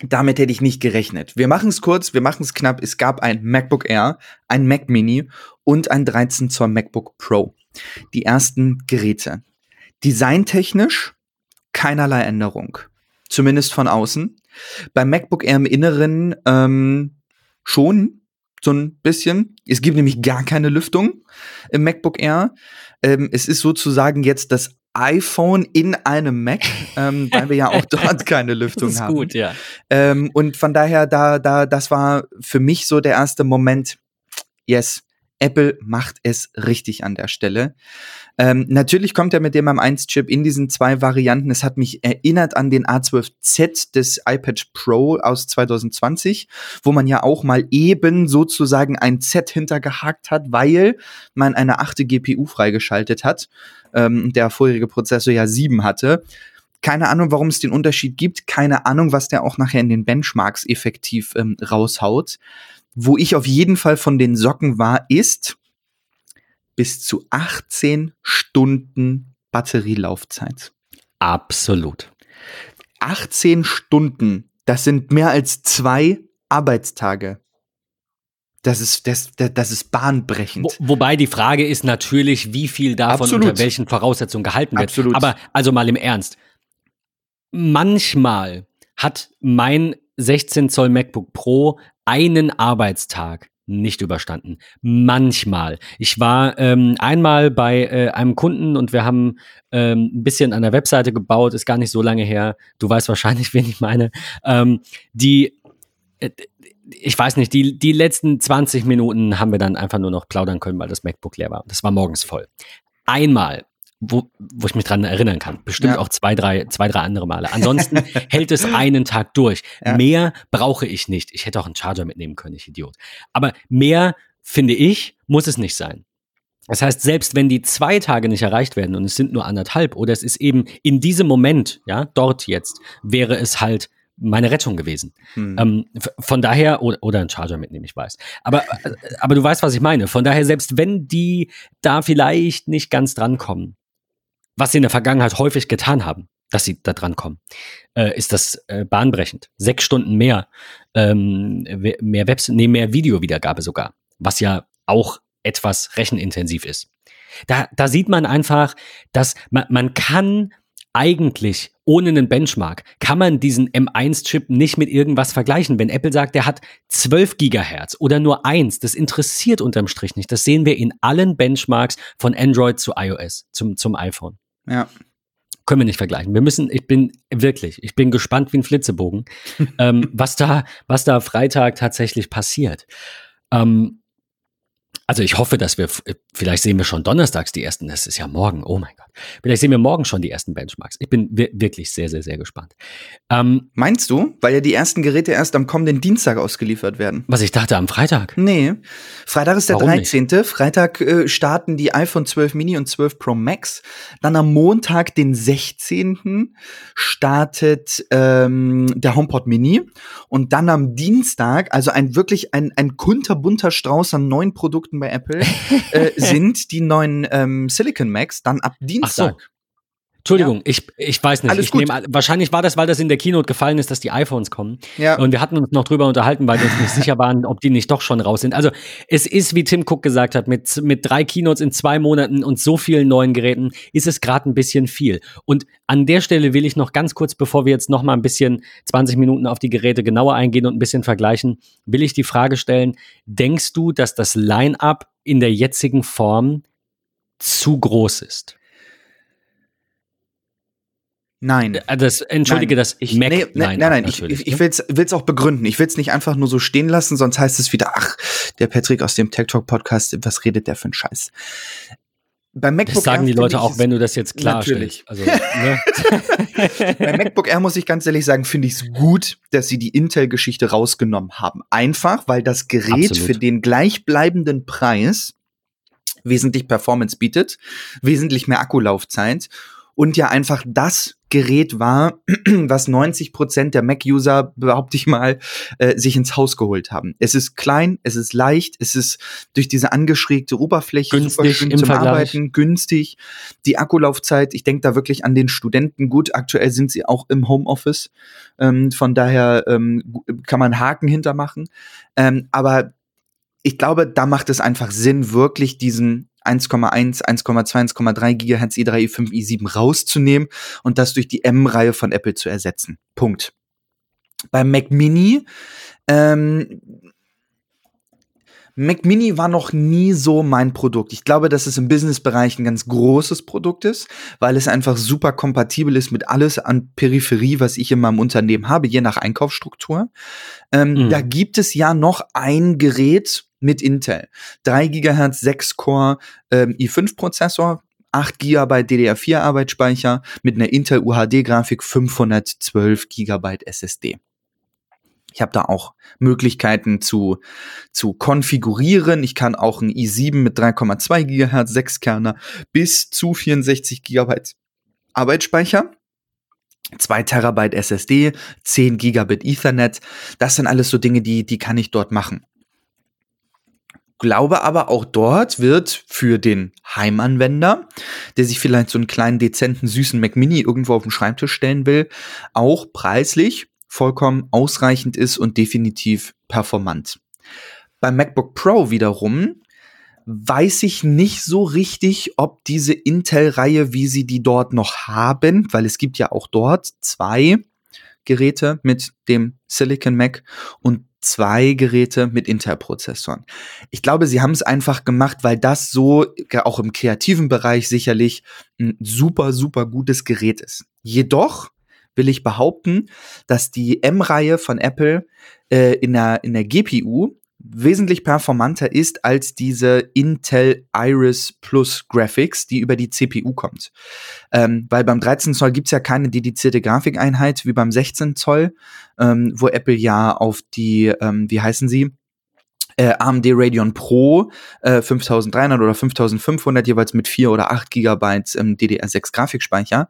damit hätte ich nicht gerechnet. Wir machen es kurz, wir machen es knapp. Es gab ein MacBook Air, ein Mac Mini und ein 13 Zoll MacBook Pro. Die ersten Geräte. Designtechnisch keinerlei Änderung. Zumindest von außen. Beim MacBook Air im Inneren ähm, schon so ein bisschen. Es gibt nämlich gar keine Lüftung im MacBook Air. Ähm, es ist sozusagen jetzt das iPhone in einem Mac, ähm, weil wir ja auch (laughs) dort keine Lüftung das ist haben. Gut, ja. Ähm, und von daher, da, da, das war für mich so der erste Moment. Yes, Apple macht es richtig an der Stelle. Ähm, natürlich kommt er mit dem M1-Chip in diesen zwei Varianten. Es hat mich erinnert an den A12Z des iPad Pro aus 2020, wo man ja auch mal eben sozusagen ein Z hintergehakt hat, weil man eine achte GPU freigeschaltet hat. Ähm, der vorherige Prozessor ja sieben hatte. Keine Ahnung, warum es den Unterschied gibt. Keine Ahnung, was der auch nachher in den Benchmarks effektiv ähm, raushaut. Wo ich auf jeden Fall von den Socken war, ist bis zu 18 Stunden Batterielaufzeit. Absolut. 18 Stunden, das sind mehr als zwei Arbeitstage. Das ist, das, das ist bahnbrechend. Wo, wobei die Frage ist natürlich, wie viel davon Absolut. unter welchen Voraussetzungen gehalten wird. Absolut. Aber also mal im Ernst. Manchmal hat mein 16 Zoll MacBook Pro einen Arbeitstag nicht überstanden. Manchmal. Ich war ähm, einmal bei äh, einem Kunden und wir haben ähm, ein bisschen an der Webseite gebaut, ist gar nicht so lange her. Du weißt wahrscheinlich, (laughs) wen ich meine. Ähm, die, äh, ich weiß nicht, die, die letzten 20 Minuten haben wir dann einfach nur noch plaudern können, weil das MacBook leer war. Das war morgens voll. Einmal wo, wo ich mich dran erinnern kann. Bestimmt ja. auch zwei, drei, zwei, drei andere Male. Ansonsten (laughs) hält es einen Tag durch. Ja. Mehr brauche ich nicht. Ich hätte auch einen Charger mitnehmen können, ich Idiot. Aber mehr, finde ich, muss es nicht sein. Das heißt, selbst wenn die zwei Tage nicht erreicht werden und es sind nur anderthalb oder es ist eben in diesem Moment, ja, dort jetzt, wäre es halt meine Rettung gewesen. Hm. Ähm, von daher, oder, oder ein Charger mitnehmen, ich weiß. Aber, äh, aber du weißt, was ich meine. Von daher, selbst wenn die da vielleicht nicht ganz drankommen, was sie in der Vergangenheit häufig getan haben, dass sie da dran kommen, äh, ist das äh, bahnbrechend. Sechs Stunden mehr, ähm, mehr Webs nee, mehr Videowiedergabe sogar, was ja auch etwas rechenintensiv ist. Da, da sieht man einfach, dass man, man kann eigentlich ohne einen Benchmark kann man diesen M1-Chip nicht mit irgendwas vergleichen. Wenn Apple sagt, der hat 12 Gigahertz oder nur eins, das interessiert unterm Strich nicht. Das sehen wir in allen Benchmarks von Android zu iOS, zum, zum iPhone. Ja. Können wir nicht vergleichen. Wir müssen, ich bin wirklich, ich bin gespannt wie ein Flitzebogen, (laughs) ähm, was da, was da Freitag tatsächlich passiert. Ähm, also ich hoffe, dass wir, vielleicht sehen wir schon donnerstags die ersten, das ist ja morgen, oh mein Gott. Vielleicht sehen wir morgen schon die ersten Benchmarks. Ich bin wirklich sehr, sehr, sehr gespannt. Ähm, Meinst du? Weil ja die ersten Geräte erst am kommenden Dienstag ausgeliefert werden. Was ich dachte, am Freitag. Nee. Freitag ist der Warum 13. Nicht? Freitag äh, starten die iPhone 12 Mini und 12 Pro Max. Dann am Montag, den 16. startet ähm, der HomePod Mini. Und dann am Dienstag, also ein wirklich ein, ein kunterbunter Strauß an neuen Produkten Produkten bei Apple (laughs) äh, sind die neuen ähm, Silicon Macs dann ab Dienstag. Entschuldigung, ja. ich, ich weiß nicht. Alles ich nehme, wahrscheinlich war das, weil das in der Keynote gefallen ist, dass die iPhones kommen. Ja. Und wir hatten uns noch drüber unterhalten, weil wir uns nicht sicher waren, ob die nicht doch schon raus sind. Also es ist, wie Tim Cook gesagt hat, mit, mit drei Keynotes in zwei Monaten und so vielen neuen Geräten ist es gerade ein bisschen viel. Und an der Stelle will ich noch ganz kurz, bevor wir jetzt noch mal ein bisschen 20 Minuten auf die Geräte genauer eingehen und ein bisschen vergleichen, will ich die Frage stellen, denkst du, dass das Line-up in der jetzigen Form zu groß ist? Nein. Äh, das, entschuldige, nein. das ich, Mac. Nee, nein, nein, nein, ich, ich, ich will es auch begründen. Ich will es nicht einfach nur so stehen lassen, sonst heißt es wieder, ach, der Patrick aus dem Tech Talk Podcast, was redet der für ein Scheiß? Beim MacBook das sagen Air die Leute auch, wenn du das jetzt klarstellst. Also, ne? (laughs) Beim MacBook Air muss ich ganz ehrlich sagen, finde ich es gut, dass sie die Intel-Geschichte rausgenommen haben. Einfach, weil das Gerät Absolut. für den gleichbleibenden Preis wesentlich Performance bietet, wesentlich mehr Akkulaufzeit und ja einfach das Gerät war, (clears throat) was 90 Prozent der Mac-User, behaupte ich mal, äh, sich ins Haus geholt haben. Es ist klein, es ist leicht, es ist durch diese angeschrägte Oberfläche günstig super schön zum Vergleich. Arbeiten, günstig. Die Akkulaufzeit, ich denke da wirklich an den Studenten. Gut, aktuell sind sie auch im Homeoffice. Ähm, von daher ähm, kann man Haken hintermachen. Ähm, aber ich glaube, da macht es einfach Sinn, wirklich diesen 1,1, 1,2, 1,3 GHz i3, i5, i7 rauszunehmen und das durch die M-Reihe von Apple zu ersetzen. Punkt. Beim Mac Mini, ähm, Mac Mini war noch nie so mein Produkt. Ich glaube, dass es im Business-Bereich ein ganz großes Produkt ist, weil es einfach super kompatibel ist mit alles an Peripherie, was ich in meinem Unternehmen habe, je nach Einkaufsstruktur. Ähm, mhm. Da gibt es ja noch ein Gerät, mit Intel. 3 GHz 6 Core ähm, i5-Prozessor, 8 GB DDR4 Arbeitsspeicher mit einer Intel UHD Grafik 512 GB SSD. Ich habe da auch Möglichkeiten zu, zu konfigurieren. Ich kann auch ein i7 mit 3,2 GHz 6 Kerner bis zu 64 GB Arbeitsspeicher. 2 Terabyte SSD, 10 Gigabit Ethernet. Das sind alles so Dinge, die, die kann ich dort machen glaube aber auch dort wird für den Heimanwender, der sich vielleicht so einen kleinen, dezenten, süßen Mac Mini irgendwo auf den Schreibtisch stellen will, auch preislich vollkommen ausreichend ist und definitiv performant. Beim MacBook Pro wiederum weiß ich nicht so richtig, ob diese Intel-Reihe, wie sie die dort noch haben, weil es gibt ja auch dort zwei Geräte mit dem Silicon Mac und zwei Geräte mit Intel-Prozessoren. Ich glaube, sie haben es einfach gemacht, weil das so auch im kreativen Bereich sicherlich ein super, super gutes Gerät ist. Jedoch will ich behaupten, dass die M-Reihe von Apple äh, in, der, in der GPU wesentlich performanter ist als diese Intel Iris Plus Graphics, die über die CPU kommt. Ähm, weil beim 13 Zoll gibt's ja keine dedizierte Grafikeinheit wie beim 16 Zoll, ähm, wo Apple ja auf die, ähm, wie heißen sie? Äh, AMD Radeon Pro äh, 5300 oder 5500 jeweils mit 4 oder 8 Gigabyte ähm, DDR6 Grafikspeicher.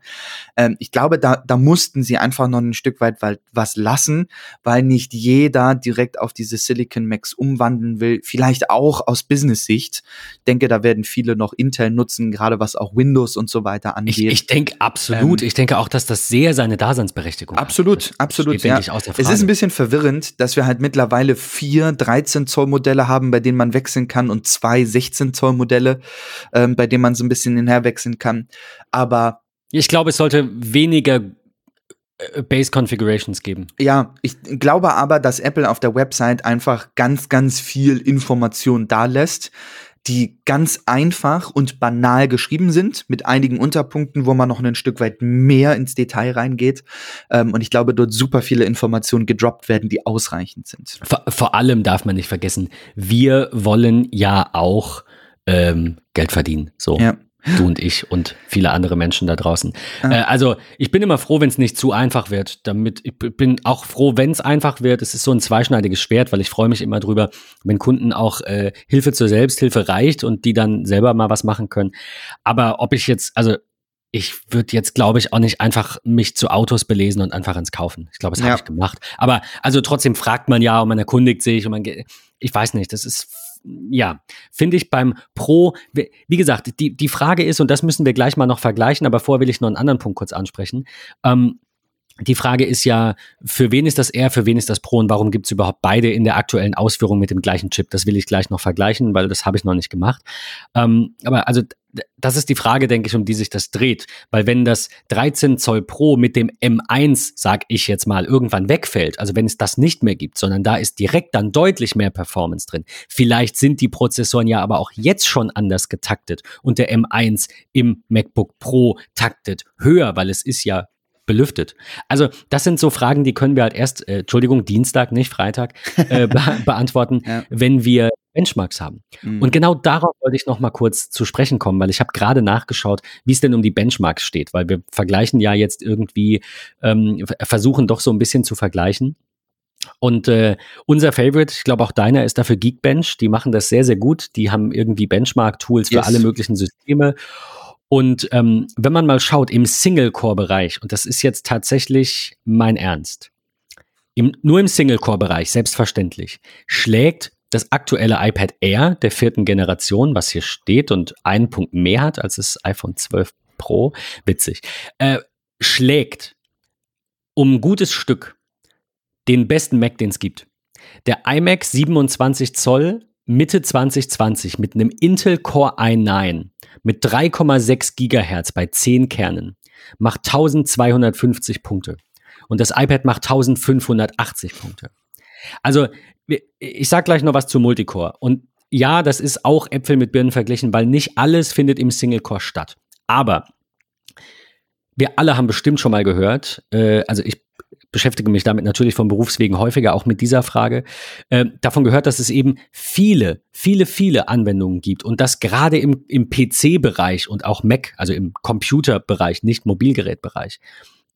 Ähm, ich glaube, da, da mussten sie einfach noch ein Stück weit was lassen, weil nicht jeder direkt auf diese Silicon Max umwandeln will. Vielleicht auch aus Business-Sicht. Ich denke, da werden viele noch Intel nutzen, gerade was auch Windows und so weiter angeht. Ich, ich denke absolut. Ähm, ich denke auch, dass das sehr seine Daseinsberechtigung absolut, hat. Absolut, absolut. Ja. Es ist ein bisschen verwirrend, dass wir halt mittlerweile vier 13 Zoll Modelle haben, bei denen man wechseln kann und zwei 16 Zoll Modelle, ähm, bei denen man so ein bisschen hinher wechseln kann. Aber ich glaube, es sollte weniger äh, Base Configurations geben. Ja, ich glaube aber, dass Apple auf der Website einfach ganz, ganz viel Information da lässt, die ganz einfach und banal geschrieben sind, mit einigen Unterpunkten, wo man noch ein Stück weit mehr ins Detail reingeht. Ähm, und ich glaube, dort super viele Informationen gedroppt werden, die ausreichend sind. Vor, vor allem darf man nicht vergessen, wir wollen ja auch ähm, Geld verdienen. So. Ja du und ich und viele andere Menschen da draußen. Ja. Äh, also ich bin immer froh, wenn es nicht zu einfach wird. Damit ich bin auch froh, wenn es einfach wird. Es ist so ein zweischneidiges Schwert, weil ich freue mich immer drüber, wenn Kunden auch äh, Hilfe zur Selbsthilfe reicht und die dann selber mal was machen können. Aber ob ich jetzt, also ich würde jetzt, glaube ich, auch nicht einfach mich zu Autos belesen und einfach ins Kaufen. Ich glaube, das ja. habe ich gemacht. Aber also trotzdem fragt man ja und man erkundigt sich und man, ich weiß nicht, das ist ja, finde ich beim Pro, wie gesagt, die, die Frage ist, und das müssen wir gleich mal noch vergleichen, aber vorher will ich noch einen anderen Punkt kurz ansprechen. Ähm, die Frage ist ja, für wen ist das R, für wen ist das Pro und warum gibt es überhaupt beide in der aktuellen Ausführung mit dem gleichen Chip? Das will ich gleich noch vergleichen, weil das habe ich noch nicht gemacht. Ähm, aber also das ist die Frage, denke ich, um die sich das dreht. Weil wenn das 13 Zoll Pro mit dem M1, sag ich jetzt mal, irgendwann wegfällt, also wenn es das nicht mehr gibt, sondern da ist direkt dann deutlich mehr Performance drin. Vielleicht sind die Prozessoren ja aber auch jetzt schon anders getaktet und der M1 im MacBook Pro taktet höher, weil es ist ja belüftet. Also das sind so Fragen, die können wir halt erst, äh, Entschuldigung, Dienstag, nicht Freitag, (laughs) äh, be beantworten, ja. wenn wir Benchmarks haben. Mhm. Und genau darauf wollte ich noch mal kurz zu sprechen kommen, weil ich habe gerade nachgeschaut, wie es denn um die Benchmarks steht, weil wir vergleichen ja jetzt irgendwie, ähm, versuchen doch so ein bisschen zu vergleichen. Und äh, unser Favorite, ich glaube auch deiner, ist dafür Geekbench. Die machen das sehr, sehr gut. Die haben irgendwie Benchmark-Tools yes. für alle möglichen Systeme. Und ähm, wenn man mal schaut im Single-Core-Bereich, und das ist jetzt tatsächlich mein Ernst, im, nur im Single-Core-Bereich, selbstverständlich, schlägt das aktuelle iPad Air der vierten Generation, was hier steht und einen Punkt mehr hat als das iPhone 12 Pro, witzig, äh, schlägt um ein gutes Stück den besten Mac, den es gibt. Der iMac 27 Zoll Mitte 2020 mit einem Intel Core i9 mit 3,6 Gigahertz bei 10 Kernen macht 1250 Punkte. Und das iPad macht 1580 Punkte. Also, ich sag gleich noch was zu Multicore. Und ja, das ist auch Äpfel mit Birnen verglichen, weil nicht alles findet im Single-Core statt. Aber wir alle haben bestimmt schon mal gehört, äh, also ich beschäftige mich damit natürlich von Berufswegen häufiger, auch mit dieser Frage, äh, davon gehört, dass es eben viele, viele, viele Anwendungen gibt und das gerade im, im PC-Bereich und auch Mac, also im Computer-Bereich, nicht Mobilgerätbereich,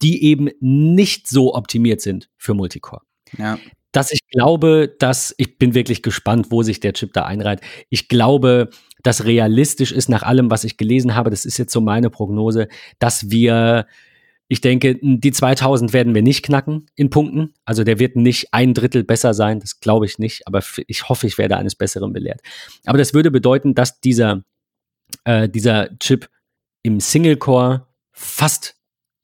die eben nicht so optimiert sind für Multicore. Ja. Dass ich glaube, dass, ich bin wirklich gespannt, wo sich der Chip da einreiht. Ich glaube, dass realistisch ist nach allem, was ich gelesen habe, das ist jetzt so meine Prognose, dass wir ich denke, die 2000 werden wir nicht knacken in Punkten. Also der wird nicht ein Drittel besser sein, das glaube ich nicht, aber ich hoffe, ich werde eines Besseren belehrt. Aber das würde bedeuten, dass dieser, äh, dieser Chip im Single-Core fast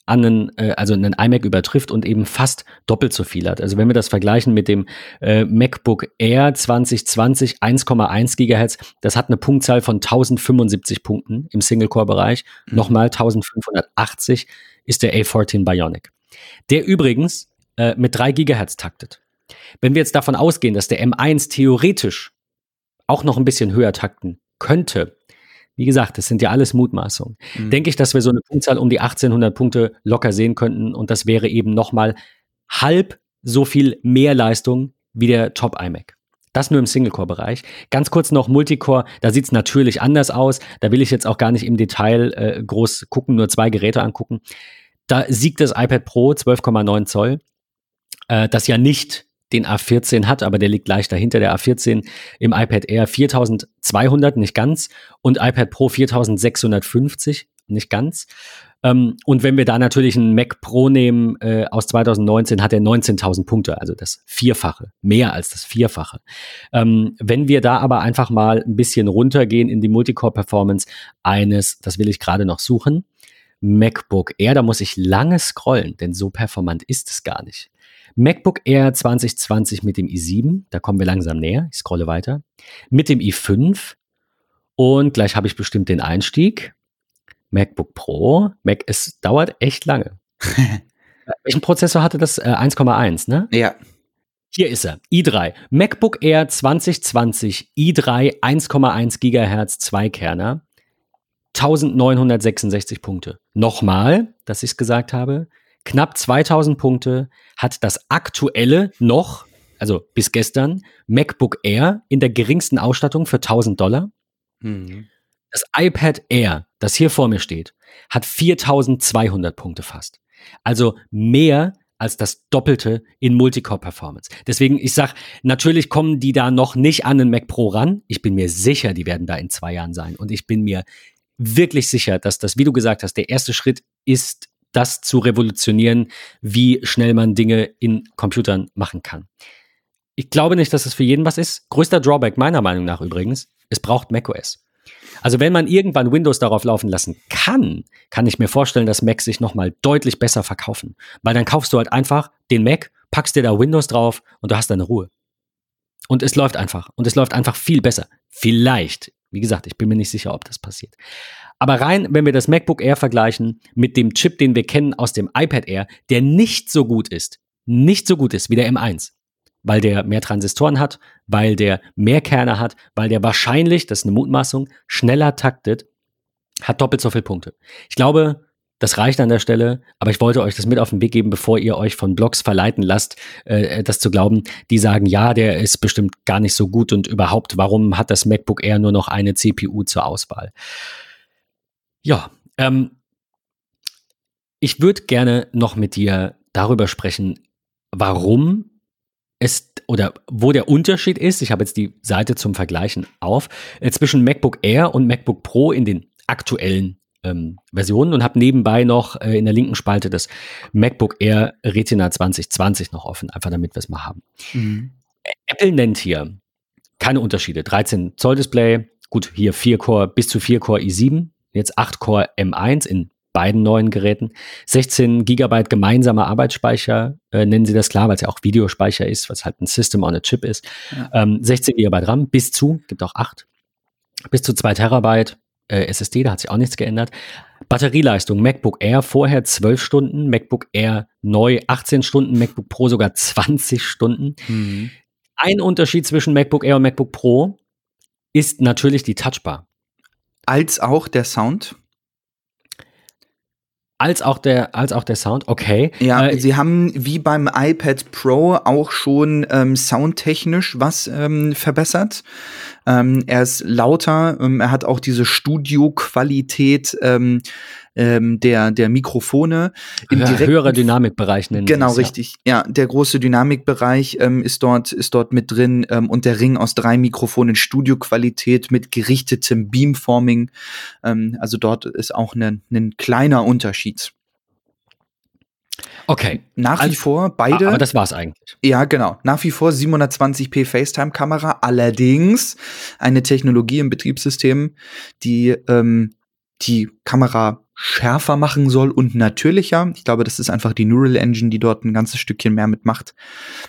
an einen, äh, also einen iMac übertrifft und eben fast doppelt so viel hat. Also wenn wir das vergleichen mit dem äh, MacBook Air 2020 1,1 Gigahertz, das hat eine Punktzahl von 1075 Punkten im Single-Core-Bereich, mhm. nochmal 1580 ist der A14 Bionic. Der übrigens äh, mit 3 Gigahertz taktet. Wenn wir jetzt davon ausgehen, dass der M1 theoretisch auch noch ein bisschen höher takten könnte, wie gesagt, das sind ja alles Mutmaßungen, mhm. denke ich, dass wir so eine Punktzahl um die 1800 Punkte locker sehen könnten und das wäre eben nochmal halb so viel mehr Leistung wie der Top iMac. Das nur im Single-Core-Bereich. Ganz kurz noch Multicore, da sieht es natürlich anders aus. Da will ich jetzt auch gar nicht im Detail äh, groß gucken, nur zwei Geräte angucken. Da siegt das iPad Pro 12,9 Zoll, äh, das ja nicht den A14 hat, aber der liegt gleich dahinter. Der A14 im iPad Air 4200, nicht ganz, und iPad Pro 4650, nicht ganz. Ähm, und wenn wir da natürlich einen Mac Pro nehmen äh, aus 2019, hat er 19.000 Punkte, also das Vierfache, mehr als das Vierfache. Ähm, wenn wir da aber einfach mal ein bisschen runtergehen in die Multicore-Performance eines, das will ich gerade noch suchen, MacBook Air, da muss ich lange scrollen, denn so performant ist es gar nicht. MacBook Air 2020 mit dem i7, da kommen wir langsam näher, ich scrolle weiter, mit dem i5 und gleich habe ich bestimmt den Einstieg. MacBook Pro. Mac, es dauert echt lange. (laughs) Welchen Prozessor hatte das? Äh, 1,1, ne? Ja. Hier ist er. i3. MacBook Air 2020 i3 1,1 Gigahertz Zweikerner. 1966 Punkte. Nochmal, dass ich es gesagt habe. Knapp 2000 Punkte hat das aktuelle noch, also bis gestern, MacBook Air in der geringsten Ausstattung für 1000 Dollar. Mhm. Das iPad Air, das hier vor mir steht, hat 4200 Punkte fast. Also mehr als das Doppelte in Multicore-Performance. Deswegen, ich sag, natürlich kommen die da noch nicht an den Mac Pro ran. Ich bin mir sicher, die werden da in zwei Jahren sein. Und ich bin mir wirklich sicher, dass das, wie du gesagt hast, der erste Schritt ist, das zu revolutionieren, wie schnell man Dinge in Computern machen kann. Ich glaube nicht, dass es für jeden was ist. Größter Drawback meiner Meinung nach übrigens, es braucht macOS. Also wenn man irgendwann Windows darauf laufen lassen kann, kann ich mir vorstellen, dass Macs sich nochmal deutlich besser verkaufen. Weil dann kaufst du halt einfach den Mac, packst dir da Windows drauf und du hast deine Ruhe. Und es läuft einfach. Und es läuft einfach viel besser. Vielleicht. Wie gesagt, ich bin mir nicht sicher, ob das passiert. Aber rein, wenn wir das MacBook Air vergleichen mit dem Chip, den wir kennen aus dem iPad Air, der nicht so gut ist, nicht so gut ist wie der M1, weil der mehr Transistoren hat, weil der mehr Kerne hat, weil der wahrscheinlich, das ist eine Mutmaßung, schneller taktet, hat doppelt so viele Punkte. Ich glaube, das reicht an der Stelle, aber ich wollte euch das mit auf den Weg geben, bevor ihr euch von Blogs verleiten lasst, äh, das zu glauben. Die sagen, ja, der ist bestimmt gar nicht so gut und überhaupt, warum hat das MacBook Air nur noch eine CPU zur Auswahl? Ja, ähm, ich würde gerne noch mit dir darüber sprechen, warum es oder wo der Unterschied ist, ich habe jetzt die Seite zum Vergleichen auf, äh, zwischen MacBook Air und MacBook Pro in den aktuellen ähm, Versionen und habe nebenbei noch äh, in der linken Spalte das MacBook Air Retina 2020 noch offen, einfach damit wir es mal haben. Mhm. Apple nennt hier keine Unterschiede. 13 Zoll Display, gut, hier 4 Core bis zu 4 Core i7, jetzt 8 Core M1 in beiden neuen Geräten. 16 Gigabyte gemeinsamer Arbeitsspeicher, äh, nennen sie das klar, weil es ja auch Videospeicher ist, was halt ein System on a Chip ist. Ja. Ähm, 16 Gigabyte RAM bis zu, gibt auch 8, bis zu 2 Terabyte äh, SSD, da hat sich auch nichts geändert. Batterieleistung, MacBook Air vorher 12 Stunden, MacBook Air neu 18 Stunden, MacBook Pro sogar 20 Stunden. Mhm. Ein Unterschied zwischen MacBook Air und MacBook Pro ist natürlich die Touchbar. Als auch der Sound? Als auch der, als auch der Sound, okay. Ja, äh, sie haben wie beim iPad Pro auch schon ähm, soundtechnisch was ähm, verbessert. Ähm, er ist lauter, ähm, er hat auch diese Studioqualität ähm, der, der Mikrofone. Im ja, höherer Dynamikbereich nennen Genau, es, richtig. Ja. ja, der große Dynamikbereich ähm, ist, dort, ist dort mit drin ähm, und der Ring aus drei Mikrofonen Studioqualität mit gerichtetem Beamforming. Ähm, also dort ist auch ein kleiner Unterschied. Okay. Nach also, wie vor beide. Aber das war's eigentlich. Ja, genau. Nach wie vor 720p FaceTime-Kamera. Allerdings eine Technologie im Betriebssystem, die ähm, die Kamera schärfer machen soll und natürlicher. Ich glaube, das ist einfach die Neural Engine, die dort ein ganzes Stückchen mehr mitmacht.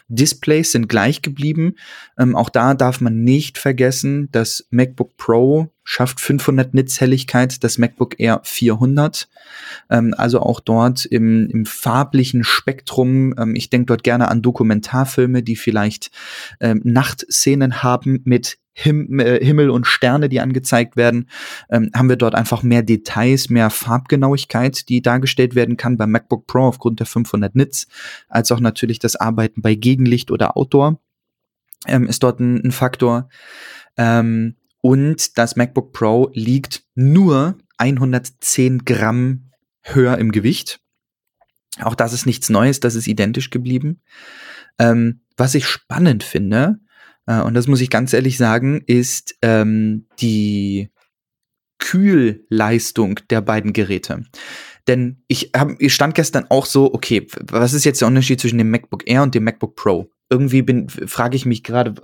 Displays sind gleich geblieben. Ähm, auch da darf man nicht vergessen, das MacBook Pro schafft 500 Nits Helligkeit, das MacBook Air 400. Ähm, also auch dort im, im farblichen Spektrum. Ähm, ich denke dort gerne an Dokumentarfilme, die vielleicht ähm, Nachtszenen haben mit Him äh, Himmel und Sterne, die angezeigt werden, ähm, haben wir dort einfach mehr Details, mehr Farbgenauigkeit, die dargestellt werden kann beim MacBook Pro aufgrund der 500 Nits, als auch natürlich das Arbeiten bei Gegenlicht oder Outdoor ähm, ist dort ein, ein Faktor. Ähm, und das MacBook Pro liegt nur 110 Gramm höher im Gewicht. Auch das ist nichts Neues, das ist identisch geblieben. Ähm, was ich spannend finde, äh, und das muss ich ganz ehrlich sagen, ist ähm, die Kühlleistung der beiden Geräte. Denn ich, hab, ich stand gestern auch so, okay, was ist jetzt der Unterschied zwischen dem MacBook Air und dem MacBook Pro? Irgendwie bin, frage ich mich gerade,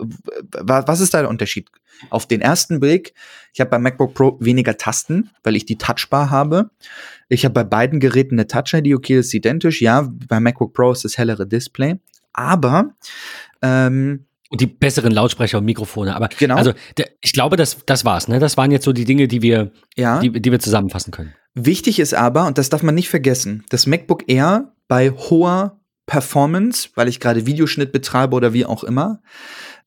was ist da der Unterschied? Auf den ersten Blick, ich habe beim MacBook Pro weniger Tasten, weil ich die Touchbar habe. Ich habe bei beiden Geräten eine Touch-ID, okay, das ist identisch. Ja, beim MacBook Pro ist das hellere Display. Aber ähm, und die besseren Lautsprecher und Mikrofone. Aber genau. also ich glaube, das, das war's. Ne? Das waren jetzt so die Dinge, die wir, ja. die, die wir zusammenfassen können. Wichtig ist aber, und das darf man nicht vergessen, das MacBook Air bei hoher Performance, weil ich gerade Videoschnitt betreibe oder wie auch immer,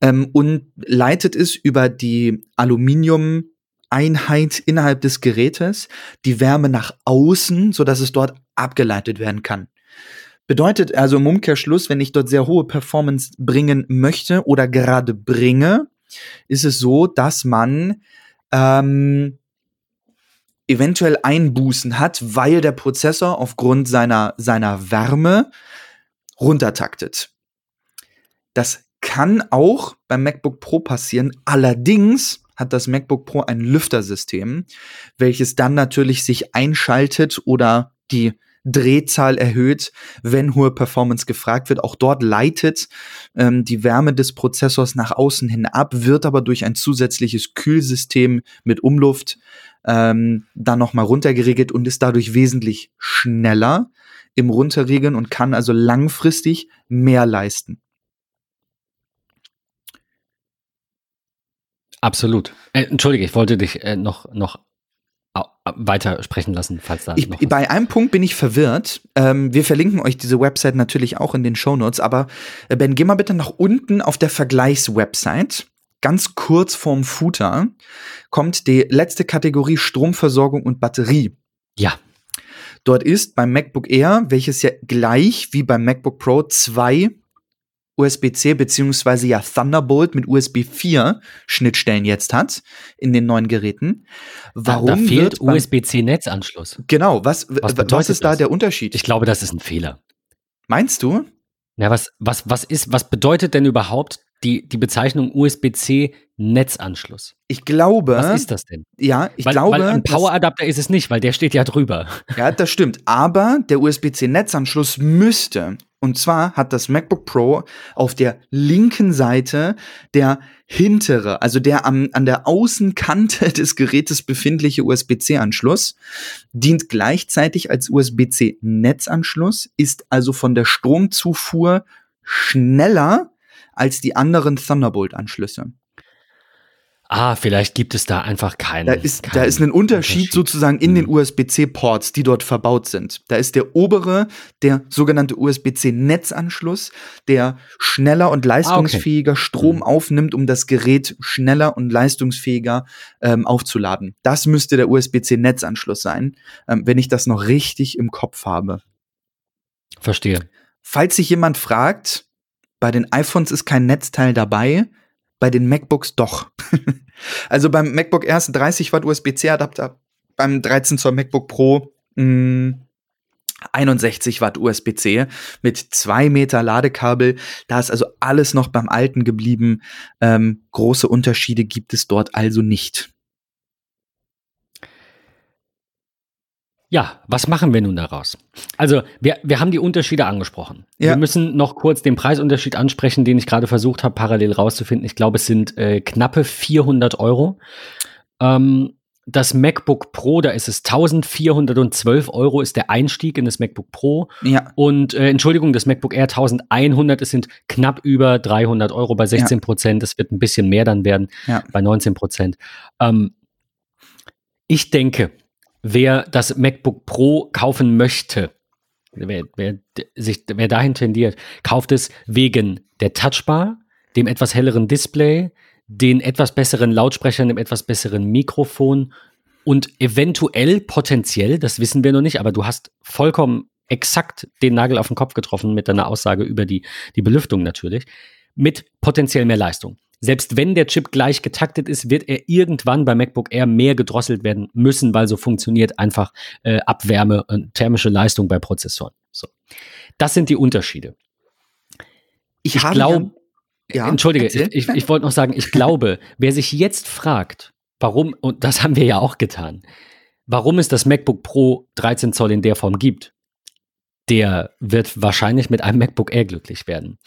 ähm, und leitet es über die Aluminium Einheit innerhalb des Gerätes die Wärme nach außen, so dass es dort abgeleitet werden kann. Bedeutet also im Umkehrschluss, wenn ich dort sehr hohe Performance bringen möchte oder gerade bringe, ist es so, dass man ähm, eventuell Einbußen hat, weil der Prozessor aufgrund seiner, seiner Wärme runtertaktet. Das kann auch beim MacBook Pro passieren. Allerdings hat das MacBook Pro ein Lüftersystem, welches dann natürlich sich einschaltet oder die Drehzahl erhöht, wenn hohe Performance gefragt wird. Auch dort leitet ähm, die Wärme des Prozessors nach außen hin ab, wird aber durch ein zusätzliches Kühlsystem mit Umluft ähm, dann nochmal runtergeregelt und ist dadurch wesentlich schneller im Runterregeln und kann also langfristig mehr leisten. Absolut. Äh, Entschuldige, ich wollte dich äh, noch, noch weiter sprechen lassen, falls da ich, noch Bei einem Punkt bin ich verwirrt. Ähm, wir verlinken euch diese Website natürlich auch in den Show Notes, aber äh, Ben, geh mal bitte nach unten auf der Vergleichswebsite. Ganz kurz vorm Footer kommt die letzte Kategorie Stromversorgung und Batterie. Ja. Dort ist beim MacBook Air, welches ja gleich wie beim MacBook Pro zwei USB-C beziehungsweise ja Thunderbolt mit USB 4 Schnittstellen jetzt hat in den neuen Geräten. Warum da, da fehlt USB-C-Netzanschluss? Genau, was, was, was ist da das? der Unterschied? Ich glaube, das ist ein Fehler. Meinst du? Ja, was, was, was ist, was bedeutet denn überhaupt die, die Bezeichnung USB-C Netzanschluss. Ich glaube. Was ist das denn? Ja, ich weil, glaube. Weil ein Poweradapter ist es nicht, weil der steht ja drüber. Ja, das stimmt. Aber der USB-C Netzanschluss müsste. Und zwar hat das MacBook Pro auf der linken Seite der hintere, also der am, an der Außenkante (laughs) des Gerätes befindliche USB-C-Anschluss, dient gleichzeitig als USB-C Netzanschluss, ist also von der Stromzufuhr schneller als die anderen Thunderbolt-Anschlüsse. Ah, vielleicht gibt es da einfach keinen. Da ist, keinen da ist ein Unterschied, Unterschied. sozusagen in Hm. den USB-C-Ports, die dort verbaut sind. Da ist der obere, der sogenannte USB-C-Netzanschluss, der schneller und leistungsfähiger Strom Hm. aufnimmt, um das Gerät schneller und leistungsfähiger ähm, aufzuladen. Das müsste der USB-C-Netzanschluss sein, ähm, wenn ich das noch richtig im Kopf habe. Verstehe. Falls sich jemand fragt, bei den iPhones ist kein Netzteil dabei, bei den MacBooks doch. (laughs) also beim MacBook Air ist ein 30 Watt USB-C-Adapter, beim 13 Zoll MacBook Pro mh, 61 Watt USB-C mit zwei Meter Ladekabel. Da ist also alles noch beim Alten geblieben. Ähm, große Unterschiede gibt es dort also nicht. Ja, was machen wir nun daraus? Also, wir, wir haben die Unterschiede angesprochen. Ja. Wir müssen noch kurz den Preisunterschied ansprechen, den ich gerade versucht habe, parallel rauszufinden. Ich glaube, es sind äh, knappe 400 Euro. Ähm, das MacBook Pro, da ist es 1412 Euro, ist der Einstieg in das MacBook Pro. Ja, Und äh, Entschuldigung, das MacBook Air 1100, es sind knapp über 300 Euro bei 16 Prozent. Es wird ein bisschen mehr dann werden Ja. bei 19 Prozent. Ähm, ich denke, wer das MacBook Pro kaufen möchte, wer, wer, sich, wer dahin tendiert, kauft es wegen der Touchbar, dem etwas helleren Display, den etwas besseren Lautsprechern, dem etwas besseren Mikrofon und eventuell potenziell, das wissen wir noch nicht, aber du hast vollkommen exakt den Nagel auf den Kopf getroffen mit deiner Aussage über die, die Belüftung natürlich, mit potenziell mehr Leistung. Selbst wenn der Chip gleich getaktet ist, wird er irgendwann bei MacBook Air mehr gedrosselt werden müssen, weil so funktioniert einfach äh, Abwärme und thermische Leistung bei Prozessoren. So. Das sind die Unterschiede. ich, Ich habe glaub- ja, Entschuldige, erzähl. ich, ich, ich wollte noch sagen, ich glaube, (laughs) wer sich jetzt fragt, warum, und das haben wir ja auch getan, warum es das MacBook Pro 13 Zoll in der Form gibt, der wird wahrscheinlich mit einem MacBook Air glücklich werden.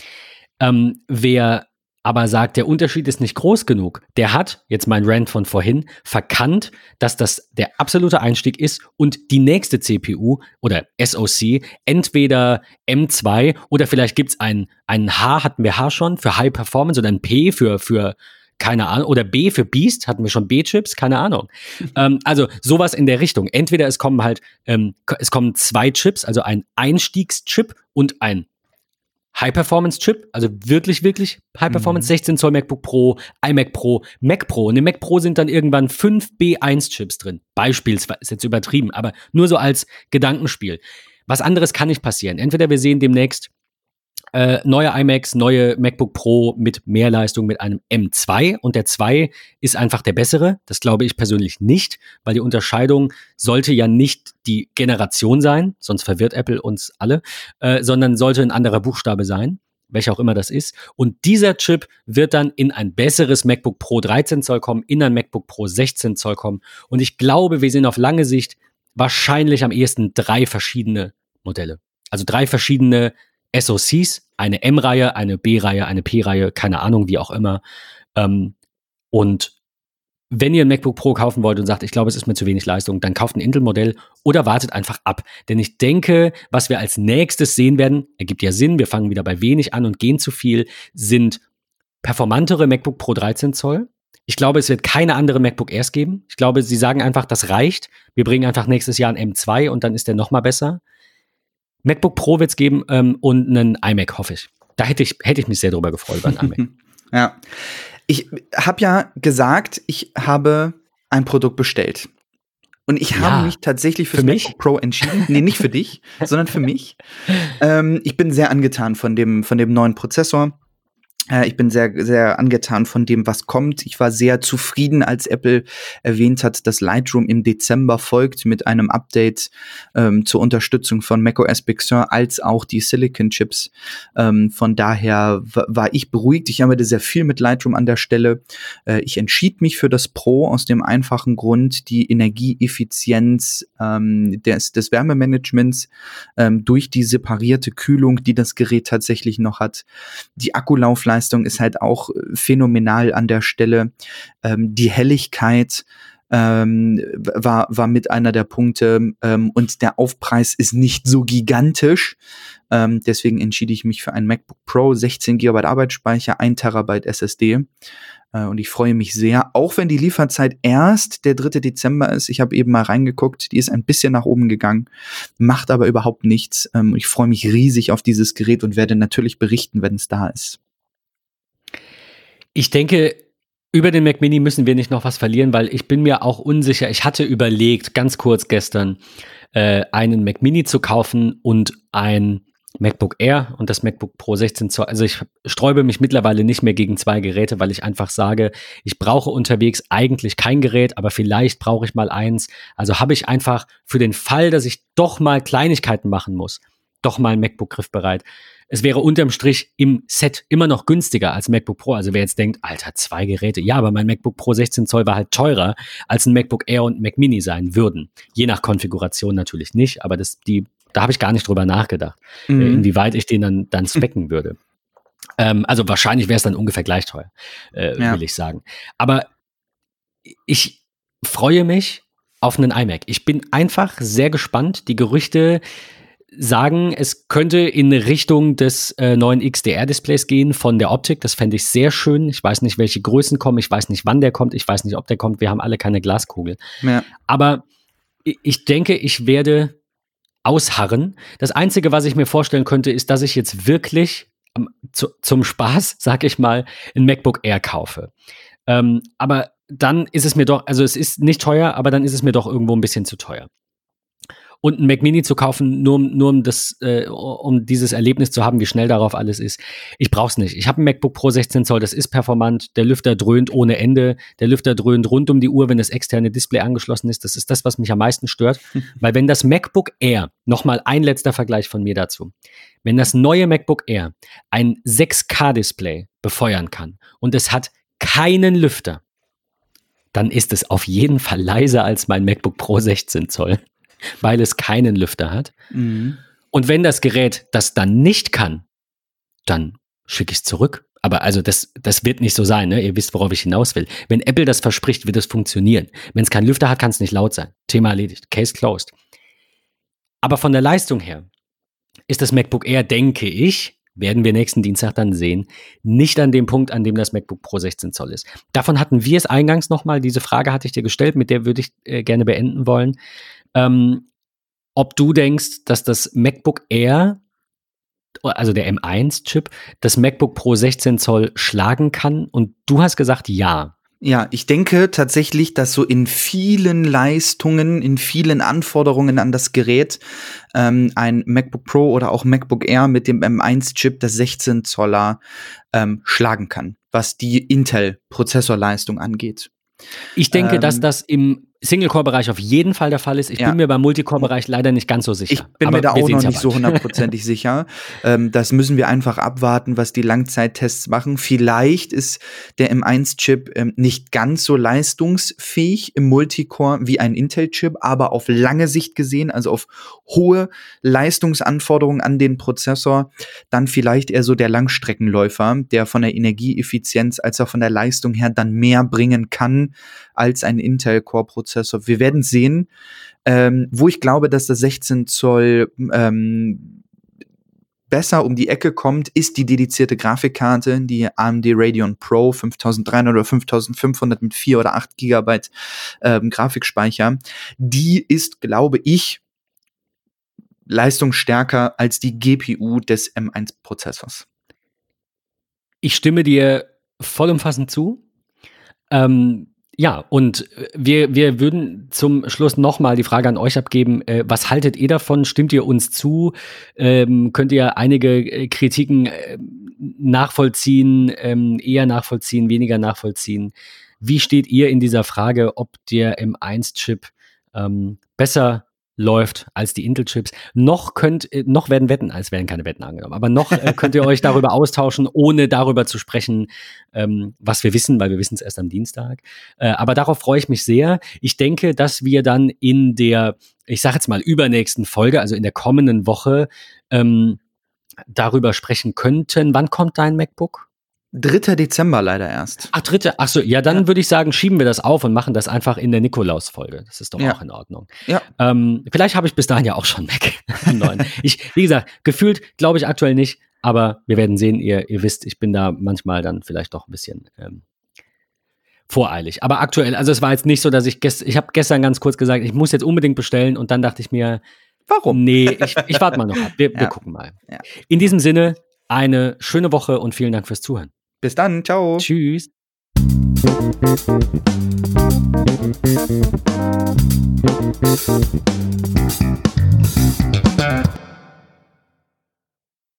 Ähm, wer aber sagt, der Unterschied ist nicht groß genug, der hat, jetzt mein Rant von vorhin, verkannt, dass das der absolute Einstieg ist und die nächste CPU oder SoC entweder M2 oder vielleicht gibt's ein, ein H, hatten wir H schon, für High Performance oder ein P für, für keine Ahnung, oder B für Beast, hatten wir schon B-Chips, keine Ahnung. (laughs) ähm, also sowas in der Richtung. Entweder es kommen halt, ähm, es kommen zwei Chips, also ein Einstiegschip und ein High-Performance-Chip, also wirklich, wirklich High-Performance, 16 Zoll MacBook Pro, iMac Pro, Mac Pro. Und im Mac Pro sind dann irgendwann fünf B1-Chips drin. Beispielsweise, ist jetzt übertrieben, aber nur so als Gedankenspiel. Was anderes kann nicht passieren. Entweder wir sehen demnächst äh, neue iMacs, neue MacBook Pro mit mehr Leistung mit einem M2 und der 2 ist einfach der bessere. Das glaube ich persönlich nicht, weil die Unterscheidung sollte ja nicht die Generation sein, sonst verwirrt Apple uns alle, äh, sondern sollte ein anderer Buchstabe sein, welcher auch immer das ist. Und dieser Chip wird dann in ein besseres MacBook Pro 13 Zoll kommen, in ein MacBook Pro 16 Zoll kommen. Und ich glaube, wir sehen auf lange Sicht wahrscheinlich am ehesten drei verschiedene Modelle. Also drei verschiedene SoCs, eine M-Reihe, eine B-Reihe, eine P-Reihe, keine Ahnung, wie auch immer. Ähm, und wenn ihr ein MacBook Pro kaufen wollt und sagt, ich glaube, es ist mir zu wenig Leistung, dann kauft ein Intel-Modell oder wartet einfach ab. Denn ich denke, was wir als nächstes sehen werden, ergibt ja Sinn, wir fangen wieder bei wenig an und gehen zu viel, sind performantere MacBook Pro 13 Zoll. Ich glaube, es wird keine andere MacBook Airs geben. Ich glaube, sie sagen einfach, das reicht. Wir bringen einfach nächstes Jahr ein M2 und dann ist der noch mal besser. MacBook Pro wird es geben ähm, und einen iMac, hoffe ich. Da hätte ich, hätte ich mich sehr drüber gefreut über einen iMac. (laughs) Ja. Ich habe ja gesagt, ich habe ein Produkt bestellt. Und ich Ja. habe mich tatsächlich fürs Für mich? MacBook Pro entschieden. Nee, nicht für (laughs) dich, sondern für mich. Ähm, ich bin sehr angetan von dem, von dem neuen Prozessor. Äh, ich bin sehr, sehr angetan von dem, was kommt. Ich war sehr zufrieden, als Apple erwähnt hat, dass Lightroom im Dezember folgt mit einem Update ähm, zur Unterstützung von macOS Big Sur als auch die Silicon Chips. Ähm, von daher war ich beruhigt. Ich arbeite sehr viel mit Lightroom an der Stelle. Äh, ich entschied mich für das Pro aus dem einfachen Grund, die Energieeffizienz ähm, des, des Wärmemanagements ähm, durch die separierte Kühlung, die das Gerät tatsächlich noch hat. Die Akkulaufleistung Bildleistung ist halt auch äh, phänomenal an der Stelle. Ähm, die Helligkeit ähm, war, war mit einer der Punkte ähm, und der Aufpreis ist nicht so gigantisch. Ähm, deswegen entschied ich mich für ein MacBook Pro, 16 GB Arbeitsspeicher, 1 Terabyte SSD. Und ich freue mich sehr, auch wenn die Lieferzeit erst der 3. Dezember ist. Ich habe eben mal reingeguckt, die ist ein bisschen nach oben gegangen, macht aber überhaupt nichts. Ähm, ich freue mich riesig auf dieses Gerät und werde natürlich berichten, wenn es da ist. Ich denke, über den Mac Mini müssen wir nicht noch was verlieren, weil ich bin mir auch unsicher. Ich hatte überlegt, ganz kurz gestern, äh, einen Mac Mini zu kaufen und ein MacBook Air und das MacBook Pro 16 Zoll. Also ich sträube mich mittlerweile nicht mehr gegen zwei Geräte, weil ich einfach sage, ich brauche unterwegs eigentlich kein Gerät, aber vielleicht brauche ich mal eins. Also habe ich einfach für den Fall, dass ich doch mal Kleinigkeiten machen muss, doch mal ein MacBook griffbereit es wäre unterm Strich im Set immer noch günstiger als MacBook Pro. Also wer jetzt denkt, Alter, zwei Geräte, ja, aber mein MacBook Pro 16 Zoll war halt teurer als ein MacBook Air und Mac Mini sein würden. Je nach Konfiguration natürlich nicht, aber das, die, da habe ich gar nicht drüber nachgedacht, äh, mhm. inwieweit ich den dann, dann (laughs) specken würde. Ähm, also wahrscheinlich wäre es dann ungefähr gleich teuer, äh, ja. will ich sagen. Aber ich freue mich auf einen iMac. Ich bin einfach sehr gespannt. Die Gerüchte sagen, es könnte in Richtung des äh, neuen XDR-Displays gehen von der Optik. Das fände ich sehr schön. Ich weiß nicht, welche Größen kommen. Ich weiß nicht, wann der kommt. Ich weiß nicht, ob der kommt. Wir haben alle keine Glaskugel. Ja. Aber ich denke, ich werde ausharren. Das Einzige, was ich mir vorstellen könnte, ist, dass ich jetzt wirklich ähm, zu, zum Spaß, (laughs) sag ich mal, ein MacBook Air kaufe. Ähm, aber dann ist es mir doch, also es ist nicht teuer, aber dann ist es mir doch irgendwo ein bisschen zu teuer und ein Mac Mini zu kaufen, nur, nur um das, äh, um dieses Erlebnis zu haben, wie schnell darauf alles ist. Ich brauch's nicht. Ich habe ein MacBook Pro 16 Zoll, das ist performant, der Lüfter dröhnt ohne Ende, der Lüfter dröhnt rund um die Uhr, wenn das externe Display angeschlossen ist. Das ist das, was mich am meisten stört. (laughs) Weil wenn das MacBook Air, nochmal ein letzter Vergleich von mir dazu, wenn das neue MacBook Air ein 6K-Display befeuern kann und es hat keinen Lüfter, dann ist es auf jeden Fall leiser als mein MacBook Pro 16 Zoll (laughs) weil es keinen Lüfter hat. Mhm. Und wenn das Gerät das dann nicht kann, dann schicke ich es zurück. Aber also das, das wird nicht so sein, ne? Ihr wisst, worauf ich hinaus will. Wenn Apple das verspricht, wird es funktionieren. Wenn es keinen Lüfter hat, kann es nicht laut sein. Thema erledigt. Case closed. Aber von der Leistung her ist das MacBook Air, denke ich, werden wir nächsten Dienstag dann sehen, nicht an dem Punkt, an dem das MacBook Pro 16 Zoll ist. Davon hatten wir es eingangs nochmal. Diese Frage hatte ich dir gestellt, mit der würde ich äh, gerne beenden wollen ähm, ob du denkst, dass das MacBook Air, also der M1-Chip, das MacBook Pro 16 Zoll schlagen kann. Und du hast gesagt, ja. Ja, ich denke tatsächlich, dass so in vielen Leistungen, in vielen Anforderungen an das Gerät ähm, ein MacBook Pro oder auch MacBook Air mit dem M1-Chip, der 16 Zoller, ähm, schlagen kann, was die Intel-Prozessorleistung angeht. Ich denke, ähm, dass das im Single-Core-Bereich auf jeden Fall der Fall ist. Ich ja. bin mir beim Multicore-Bereich leider nicht ganz so sicher. Ich bin mir da auch noch nicht so hundertprozentig (laughs) sicher. Ähm, das müssen wir einfach abwarten, was die Langzeittests machen. Vielleicht ist der M1-Chip ähm, nicht ganz so leistungsfähig im Multicore wie ein Intel-Chip, aber auf lange Sicht gesehen, also auf hohe Leistungsanforderungen an den Prozessor, dann vielleicht eher so der Langstreckenläufer, der von der Energieeffizienz als auch von der Leistung her dann mehr bringen kann als ein Intel-Core-Prozessor. Wir werden sehen, ähm, wo ich glaube, dass das 16 Zoll ähm, besser um die Ecke kommt, ist die dedizierte Grafikkarte, die AMD Radeon Pro 5300 oder 5500 mit 4 oder 8 Gigabyte ähm, Grafikspeicher. Die ist, glaube ich, leistungsstärker als die GPU des M1-Prozessors. Ich stimme dir vollumfassend zu. Ähm, Ja, und wir, wir würden zum Schluss nochmal die Frage an euch abgeben, äh, was haltet ihr davon? Stimmt ihr uns zu? Ähm, könnt ihr einige äh, Kritiken äh, nachvollziehen, ähm, eher nachvollziehen, weniger nachvollziehen? Wie steht ihr in dieser Frage, ob der M1-Chip ähm, besser läuft als die Intel-Chips. Noch könnt, äh, noch werden Wetten, als werden keine Wetten angenommen, aber noch äh, könnt ihr euch darüber austauschen, ohne darüber zu sprechen, ähm, was wir wissen, weil wir wissen es erst am Dienstag. Äh, aber darauf freue ich mich sehr. Ich denke, dass wir dann in der, ich sage jetzt mal, übernächsten Folge, also in der kommenden Woche, ähm, darüber sprechen könnten. Wann kommt dein MacBook? 3. Dezember leider erst. Ach, dritte. Ach so, ja, dann ja. würde ich sagen, schieben wir das auf und machen das einfach in der Nikolaus-Folge. Das ist doch ja. auch in Ordnung. Ja. Ähm, vielleicht habe ich bis dahin ja auch schon Mac. (laughs) ich, wie gesagt, gefühlt glaube ich aktuell nicht, aber wir werden sehen. Ihr, ihr wisst, ich bin da manchmal dann vielleicht doch ein bisschen ähm, voreilig. Aber aktuell, also es war jetzt nicht so, dass ich gestern, ich habe gestern ganz kurz gesagt, ich muss jetzt unbedingt bestellen und dann dachte ich mir, warum? Nee, ich, ich warte mal noch ab. Wir, (laughs) wir gucken mal. In diesem Sinne, eine schöne Woche und vielen Dank fürs Zuhören. Bis dann, ciao. Tschüss.